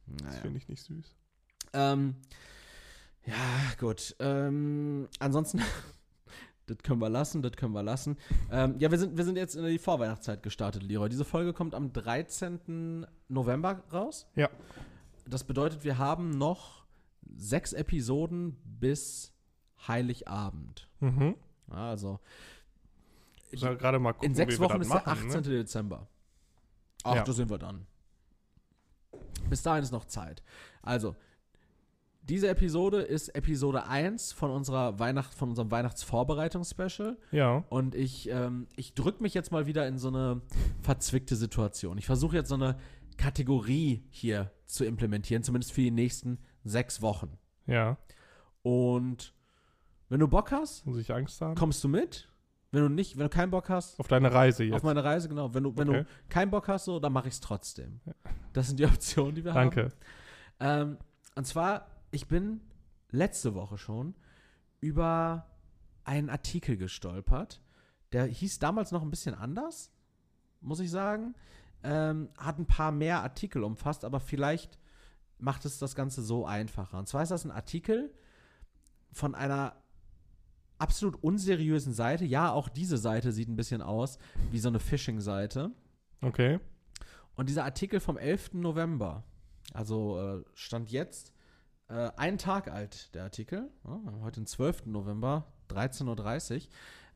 Das Naja. finde ich nicht süß. Ähm, ja, gut. Ähm, ansonsten, das können wir lassen, das können wir lassen. Ähm, ja, wir sind, wir sind jetzt in die Vorweihnachtszeit gestartet, Leroy. Diese Folge kommt am 13. November raus. Ja. Das bedeutet, wir haben noch sechs Episoden bis Heiligabend. Mhm. Also gerade mal gucken, in sechs Wochen ist der machen, 18. Ne? Dezember. Ach, Ja. da sind wir dann. Bis dahin ist noch Zeit. Also, diese Episode ist Episode 1 von unserer Weihnacht, von unserem Weihnachtsvorbereitungsspecial. Ja. Und ich, ähm, ich drücke mich jetzt mal wieder in so eine verzwickte Situation. Ich versuche jetzt so eine Kategorie hier zu implementieren, zumindest für die nächsten sechs Wochen. Ja. Und wenn du Bock hast, Muss ich Angst haben? kommst du mit. Wenn du nicht, wenn du keinen Bock hast, Auf deine Reise jetzt. auf meine Reise, genau. Wenn du, wenn Okay. du keinen Bock hast, so, dann mache ich es trotzdem. Das sind die Optionen, die wir Danke. haben. Ähm, und zwar, ich bin letzte Woche schon über einen Artikel gestolpert, Der hieß damals noch ein bisschen anders, muss ich sagen. Ähm, hat ein paar mehr Artikel umfasst, aber vielleicht macht es das Ganze so einfacher. Und zwar ist das ein Artikel von einer absolut unseriösen Seite. Ja, auch diese Seite sieht ein bisschen aus wie so eine Phishing-Seite. Okay. Und dieser Artikel vom 11. November, also äh, stand jetzt, äh, ein Tag alt, der Artikel, ja, heute den 12. November, 13.30 Uhr,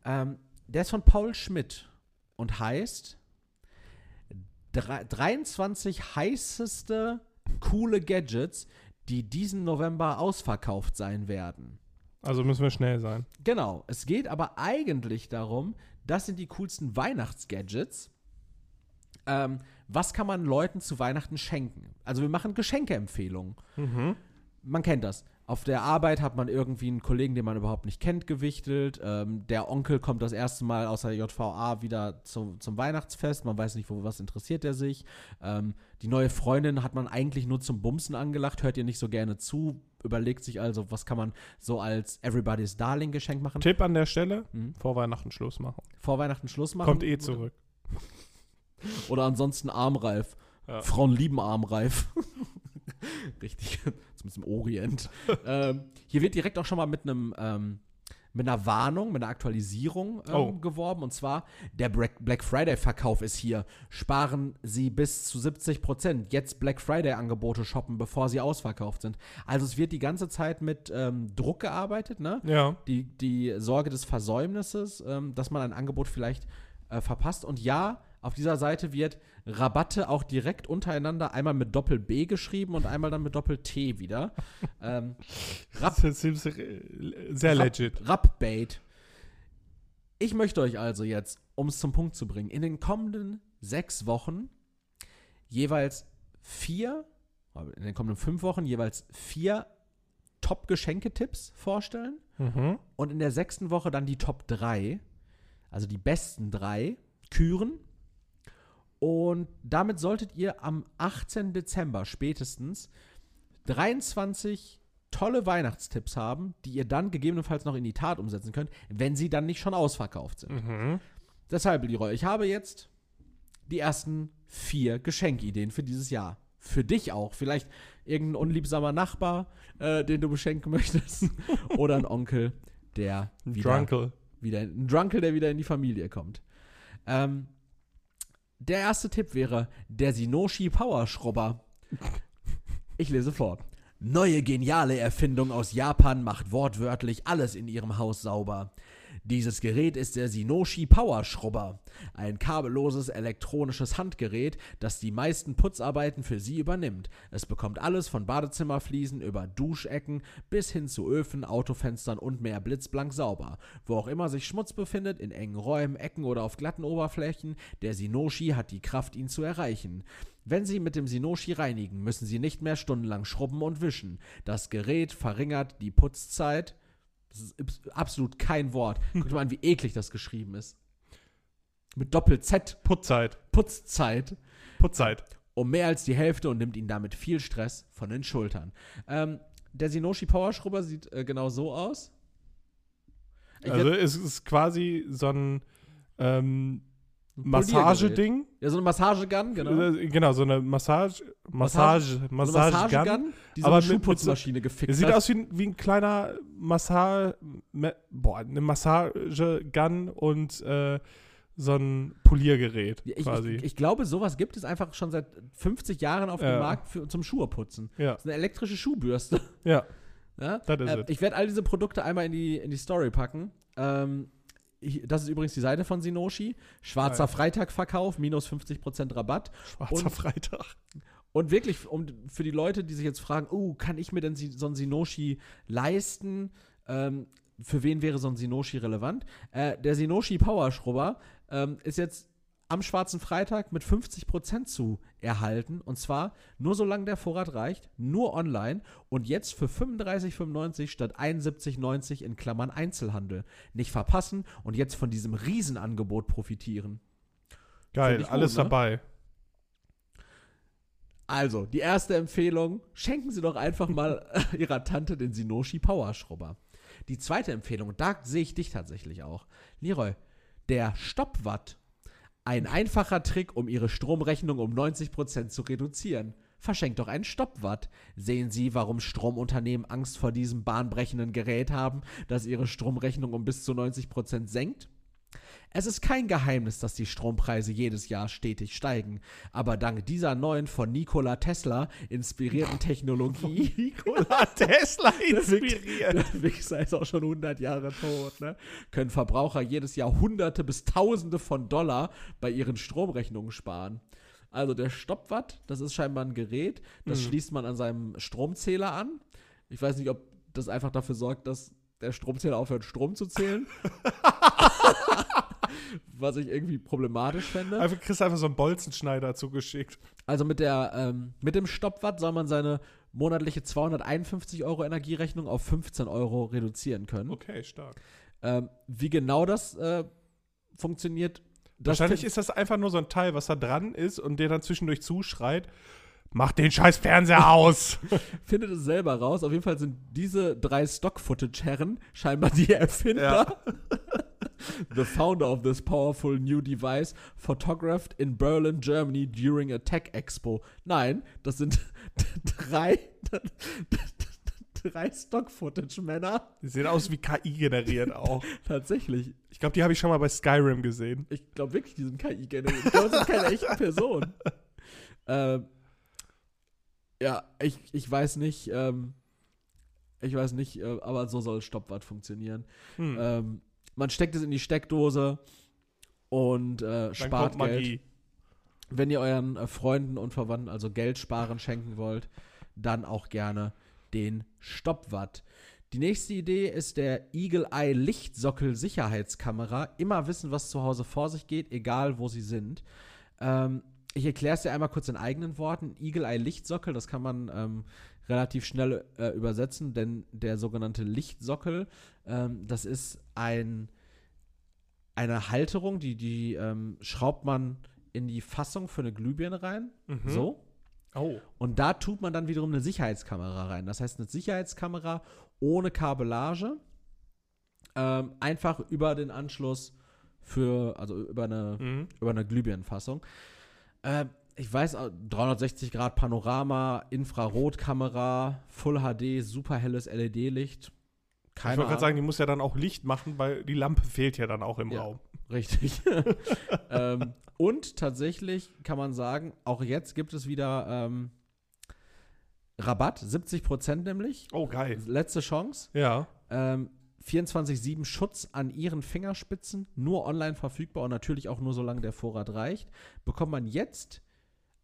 ähm, der ist von Paul Schmidt und heißt 23 heißeste coole Gadgets, die diesen November ausverkauft sein werden. Also müssen wir schnell sein. Genau, es geht aber eigentlich darum, das sind die coolsten Weihnachtsgadgets. Ähm, was kann man Leuten zu Weihnachten schenken? Also wir machen Geschenkeempfehlungen. Mhm. Man kennt das. Auf der Arbeit hat man irgendwie einen Kollegen, den man überhaupt nicht kennt, gewichtelt. Ähm, der Onkel kommt das erste Mal aus der JVA wieder zu, zum Weihnachtsfest. Man weiß nicht, wo was interessiert er sich. Ähm, die neue Freundin hat man eigentlich nur zum Bumsen angelacht, hört ihr nicht so gerne zu, überlegt sich also, was kann man so als Everybody's Darling Geschenk machen. Tipp an der Stelle: Mhm. vor Weihnachten Schluss machen. Vor Weihnachten Schluss machen. Kommt eh zurück. Oder ansonsten Armreif. Ja. Frauen lieben Armreif. Richtig, zumindest im Orient. ähm, hier wird direkt auch schon mal mit einem ähm, mit einer Warnung, mit einer Aktualisierung ähm, Oh. geworben. Und zwar, der Black Friday-Verkauf ist hier. Sparen Sie bis zu 70 Prozent. Jetzt Black Friday-Angebote shoppen, bevor sie ausverkauft sind. Also es wird die ganze Zeit mit ähm, Druck gearbeitet, ne? Ja. die, die Sorge des Versäumnisses, ähm, dass man ein Angebot vielleicht äh, verpasst. Und ja, auf dieser Seite wird Rabatte auch direkt untereinander einmal mit Doppel-B geschrieben und einmal dann mit Doppel-T wieder. ähm, Das ist äh, sehr legit. Rapbait. Ich möchte euch also jetzt, um es zum Punkt zu bringen, in den kommenden sechs Wochen jeweils vier, in den kommenden fünf Wochen jeweils vier Top-Geschenketipps vorstellen Mhm. und in der sechsten Woche dann die Top 3, also die besten drei, küren. Und damit solltet ihr am 18. Dezember spätestens 23 tolle Weihnachtstipps haben, die ihr dann gegebenenfalls noch in die Tat umsetzen könnt, wenn sie dann nicht schon ausverkauft sind. Mhm. Deshalb, Leroy, ich habe jetzt die ersten vier Geschenkideen für dieses Jahr. Für dich auch. Vielleicht irgendein unliebsamer Nachbar, äh, den du beschenken möchtest. Oder ein Onkel, der wieder, Drunkle. wieder ein Drunkel, der wieder in die Familie kommt. Ähm, der erste Tipp wäre der Sinoshi Power Schrubber. Ich lese vor. Neue geniale Erfindung aus Japan macht wortwörtlich alles in ihrem Haus sauber. Dieses Gerät ist der Sinoshi Power Schrubber, ein kabelloses elektronisches Handgerät, das die meisten Putzarbeiten für Sie übernimmt. Es bekommt alles von Badezimmerfliesen über Duschecken bis hin zu Öfen, Autofenstern und mehr blitzblank sauber. Wo auch immer sich Schmutz befindet, in engen Räumen, Ecken oder auf glatten Oberflächen, der Sinoshi hat die Kraft, ihn zu erreichen. Wenn Sie mit dem Sinoshi reinigen, müssen Sie nicht mehr stundenlang schrubben und wischen. Das Gerät verringert die Putzzeit. Das ist abs- absolut kein Wort. Guckt mal an, wie eklig das geschrieben ist. Mit Doppel-Z, Putzzeit. Putzzeit, Putzzeit. um mehr als die Hälfte und nimmt Ihnen damit viel Stress von den Schultern. Ähm, der Sinoshi Power Scrubber sieht äh, genau so aus. Ich Also es ist quasi so ein ähm. Massageding. Ja, so eine Massagegun, genau. Äh, Genau, so eine Massage, Massage- Massage, So Massagegun. Massagegun, die so aber eine mit- mit so- Schuhputzmaschine gefixt Es sieht hat. aus wie ein, wie ein kleiner Massage, boah, eine Massagegun und äh, so ein Poliergerät Ich, quasi. ich, ich glaube, sowas gibt es einfach schon seit 50 Jahren auf Ja. dem Markt für, zum Schuheputzen. ja, Das ist eine elektrische Schuhbürste. ja, Ja? Das ist Äh, ich werde all diese Produkte einmal in die, in die Story packen. Ähm, das ist übrigens die Seite von Sinoshi. Schwarzer. Freitagverkauf, minus 50% Rabatt. schwarzer und- Freitag. Und wirklich, um, für die Leute, die sich jetzt fragen, oh, kann ich mir denn so ein Sinoshi leisten? Ähm, für wen wäre so ein Sinoshi relevant? Äh, der Sinoshi Power Scrubber ähm, ist jetzt am schwarzen Freitag mit 50% zu erhalten. Und zwar nur solange der Vorrat reicht, nur online und jetzt für 35,95 statt 71,90 in Klammern Einzelhandel. Nicht verpassen und jetzt von diesem Riesenangebot profitieren. Geil, gut, alles ne? dabei. Also, die erste Empfehlung: Schenken Sie doch einfach mal Ihrer Tante den Sinoshi Power Scrubber. Die zweite Empfehlung, da sehe ich dich tatsächlich auch. Leroy, Der Stoppwatt. Ein einfacher Trick, um Ihre Stromrechnung um 90% zu reduzieren. Verschenkt doch einen Stoppwatt. Sehen Sie, warum Stromunternehmen Angst vor diesem bahnbrechenden Gerät haben, das ihre Stromrechnung um bis zu 90% senkt? Es ist kein Geheimnis, dass die Strompreise jedes Jahr stetig steigen. Aber dank dieser neuen von Nikola Tesla inspirierten Technologie. Nikola Tesla inspiriert. Der Wichser ist auch schon 100 Jahre tot, ne? Können Verbraucher jedes Jahr Hunderte bis Tausende von Dollar bei ihren Stromrechnungen sparen. Also der Stoppwatt, das ist scheinbar ein Gerät, das Mhm. schließt man an seinem Stromzähler an. Ich weiß nicht, ob das einfach dafür sorgt, dass der Stromzähler aufhört, Strom zu zählen. Was ich irgendwie problematisch fände. Einfach kriegst du einfach so einen Bolzenschneider zugeschickt. Also mit, der, ähm, mit dem Stoppwatt soll man seine monatliche 251 Euro Energierechnung auf 15 Euro reduzieren können. Okay, stark. Ähm, wie genau das äh, funktioniert, das Wahrscheinlich ist das einfach nur so ein Teil, was da dran ist und der dann zwischendurch zuschreit, mach den scheiß Fernseher aus. findet es selber raus. Auf jeden Fall sind diese drei Stock-Footage-Herren scheinbar die Erfinder. The founder of this powerful new device photographed in Berlin, Germany during a tech expo. Nein, das sind drei, drei Stock-Footage-Männer. Die sehen aus wie KI generiert auch. Tatsächlich. Ich glaube, die habe ich schon mal bei Skyrim gesehen. Ich glaube wirklich, die sind KI generiert. Ich glaube, das sind keine echten Personen. ähm, ja, ich, ich weiß nicht, ähm, ich weiß nicht, äh, aber so soll Stoppwatt funktionieren. Hm. Ähm, man steckt es in die Steckdose und äh, spart Geld. Magie. Wenn ihr euren äh, Freunden und Verwandten also Geld sparen schenken wollt, dann auch gerne den Stoppwatt. Die nächste Idee ist der Eagle Eye Lichtsockel Sicherheitskamera. Immer wissen, was zu Hause vor sich geht, egal wo sie sind. Ähm, ich erkläre es dir einmal kurz in eigenen Worten. Eagle Eye Lichtsockel, das kann man ähm, relativ schnell äh, übersetzen, denn der sogenannte Lichtsockel, ähm, das ist ein, eine Halterung, die, die ähm, schraubt man in die Fassung für eine Glühbirne rein. Mhm. So. Oh. Und da tut man dann wiederum eine Sicherheitskamera rein. Das heißt, eine Sicherheitskamera ohne Kabellage. Ähm, einfach über den Anschluss für, also über eine, Mhm. über eine Glühbirnenfassung. Ähm, ich weiß, äh, 360 Grad Panorama, Infrarotkamera, Full HD, super helles LED-Licht. Ich wollte gerade sagen, die muss ja dann auch Licht machen, weil die Lampe fehlt ja dann auch im Ja. Raum. Richtig. ähm, und tatsächlich kann man sagen, auch jetzt gibt es wieder ähm, Rabatt, 70% nämlich. Oh, geil. Letzte Chance. Ja. Ähm, 24-7 Schutz an ihren Fingerspitzen, nur online verfügbar und natürlich auch nur solange der Vorrat reicht. Bekommt man jetzt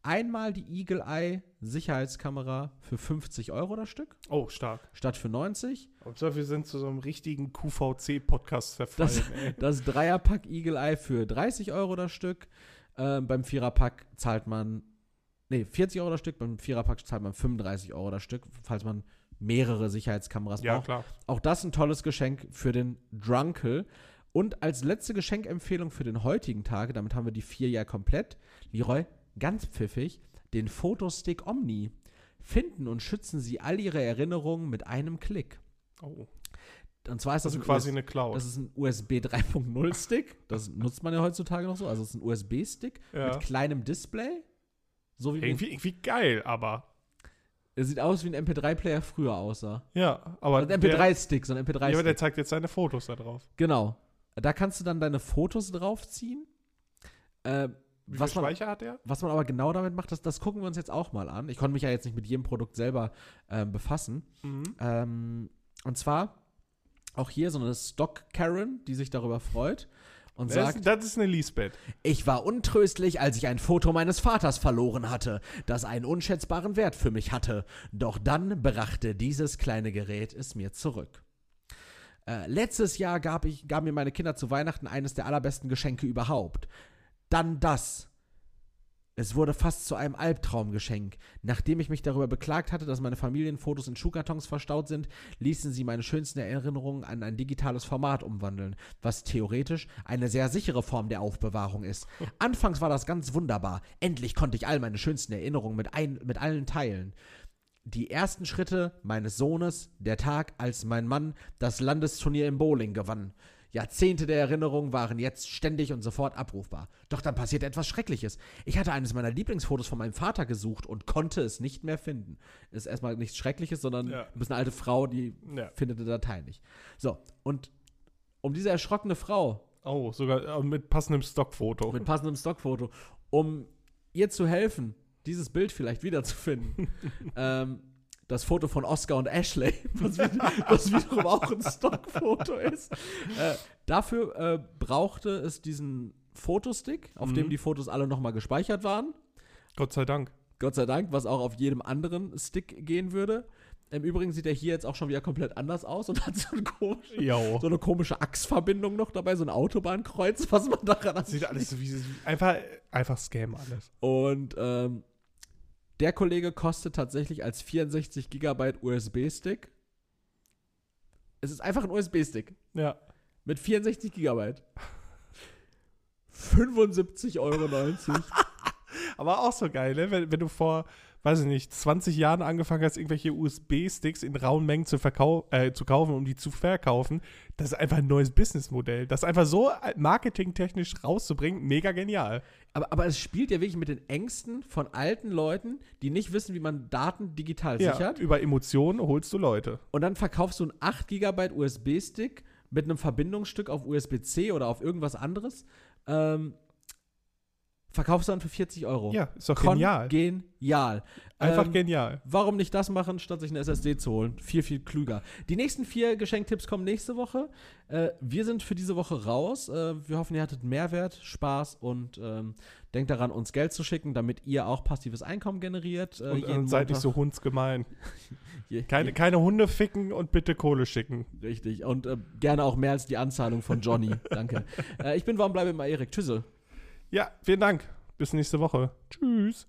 einmal die Eagle Eye Sicherheitskamera für 50 Euro das Stück, Oh, stark. statt für 90. Hauptsache, wir sind zu so einem richtigen QVC-Podcast verfallen. Das- ey. Das Dreierpack Eagle Eye für 30 Euro das Stück. Ähm, beim Viererpack zahlt man, nee, 40 Euro das Stück. Beim Viererpack zahlt man 35 Euro das Stück, falls man mehrere Sicherheitskameras Ja, braucht. klar. Auch das ein tolles Geschenk für den Drunkel. Und als letzte Geschenkempfehlung für den heutigen Tag, damit haben wir die vier ja komplett, Leroy, ganz pfiffig, den Fotostick Omni. Finden und schützen Sie all Ihre Erinnerungen mit einem Klick. Oh. Und zwar ist das, Also ein quasi US eine Cloud. das ist ein USB 3.0 Stick. Das nutzt man ja heutzutage noch so. Also es ist ein USB-Stick Ja. mit kleinem Display. So wie irgendwie, irgendwie geil, aber. er sieht aus wie ein MP3-Player früher aussah. Ja, aber. Ein der, MP3-Stick, so ein ja, aber MP3-Stick. der zeigt jetzt seine Fotos da drauf. Genau. Da kannst du dann deine Fotos draufziehen. Äh, Wie was, viel man, Speicher hat der? was man aber genau damit macht, das, das gucken wir uns jetzt auch mal an. Ich konnte mich ja jetzt nicht mit jedem Produkt selber ähm, befassen. Mhm. Ähm, und zwar auch hier so eine Stock-Karen, die sich darüber freut und Das, sagt, ist- das ist eine Lisbeth. Ich war untröstlich, als ich ein Foto meines Vaters verloren hatte, das einen unschätzbaren Wert für mich hatte. Doch dann brachte dieses kleine Gerät es mir zurück. Äh, letztes Jahr gab, ich, gaben mir meine Kinder zu Weihnachten eines der allerbesten Geschenke überhaupt. Dann das. Es wurde fast zu einem Albtraumgeschenk. Nachdem ich mich darüber beklagt hatte, dass meine Familienfotos in Schuhkartons verstaut sind, ließen sie meine schönsten Erinnerungen an ein digitales Format umwandeln, was theoretisch eine sehr sichere Form der Aufbewahrung ist. Anfangs war das ganz wunderbar. Endlich konnte ich all meine schönsten Erinnerungen mit, ein, mit allen teilen. Die ersten Schritte meines Sohnes, der Tag, als mein Mann das Landesturnier im Bowling gewann. Jahrzehnte der Erinnerung waren jetzt ständig und sofort abrufbar. Doch dann passierte etwas Schreckliches. Ich hatte eines meiner Lieblingsfotos von meinem Vater gesucht und konnte es nicht mehr finden. Ist erstmal nichts Schreckliches, sondern Ja. du bist eine alte Frau, die Ja. findet eine Datei nicht. So, und um diese erschrockene Frau Oh, sogar äh, mit passendem Stockfoto. mit passendem Stockfoto, um ihr zu helfen, dieses Bild vielleicht wiederzufinden. ähm, das Foto von Oscar und Ashley, was, wieder, was wiederum auch ein Stockfoto ist. Äh, dafür äh, brauchte es diesen Fotostick, auf dem Mhm. die Fotos alle nochmal gespeichert waren. Gott sei Dank. Gott sei Dank, was auch auf jedem anderen Stick gehen würde. Im Übrigen sieht er hier jetzt auch schon wieder komplett anders aus und hat so eine komische, so eine komische Achsverbindung noch dabei, so ein Autobahnkreuz, was man daran Sieht alles so wie einfach, einfach Scam alles. Und ähm, der Kollege kostet tatsächlich als 64 Gigabyte USB-Stick. Es ist einfach ein USB-Stick Ja. mit 64 Gigabyte. 75,90 Euro. Aber auch so geil, ne? Wenn, wenn du vor, weiß ich nicht, 20 Jahren angefangen hast, irgendwelche USB-Sticks in rauen Mengen zu, äh, zu kaufen, um die zu verkaufen, das ist einfach ein neues Businessmodell. Das einfach so marketingtechnisch rauszubringen, mega genial. aber, aber es spielt ja wirklich mit den Ängsten von alten Leuten, die nicht wissen, wie man Daten digital Ja, sichert. über Emotionen holst du Leute. Und dann verkaufst du einen 8 Gigabyte USB-Stick mit einem Verbindungsstück auf USB-C oder auf irgendwas anderes. Ähm, verkaufst du dann für 40 Euro. Ja, ist doch genial. Genial. Einfach Ähm, genial. Warum nicht das machen, statt sich eine SSD zu holen? Viel, viel klüger. Die nächsten vier Geschenktipps kommen nächste Woche. Äh, wir sind für diese Woche raus. Äh, wir hoffen, ihr hattet Mehrwert, Spaß und ähm, denkt daran, uns Geld zu schicken, damit ihr auch passives Einkommen generiert. Äh, Und, und seid nicht so hundsgemein. Je- Keine, je- keine Hunde ficken und bitte Kohle schicken. Richtig. Und äh, gerne auch mehr als die Anzahlung von Johnny. Danke. Äh, ich bin Warum bleibe immer Erik. Tschüssel. Ja, vielen Dank. Bis nächste Woche. Tschüss.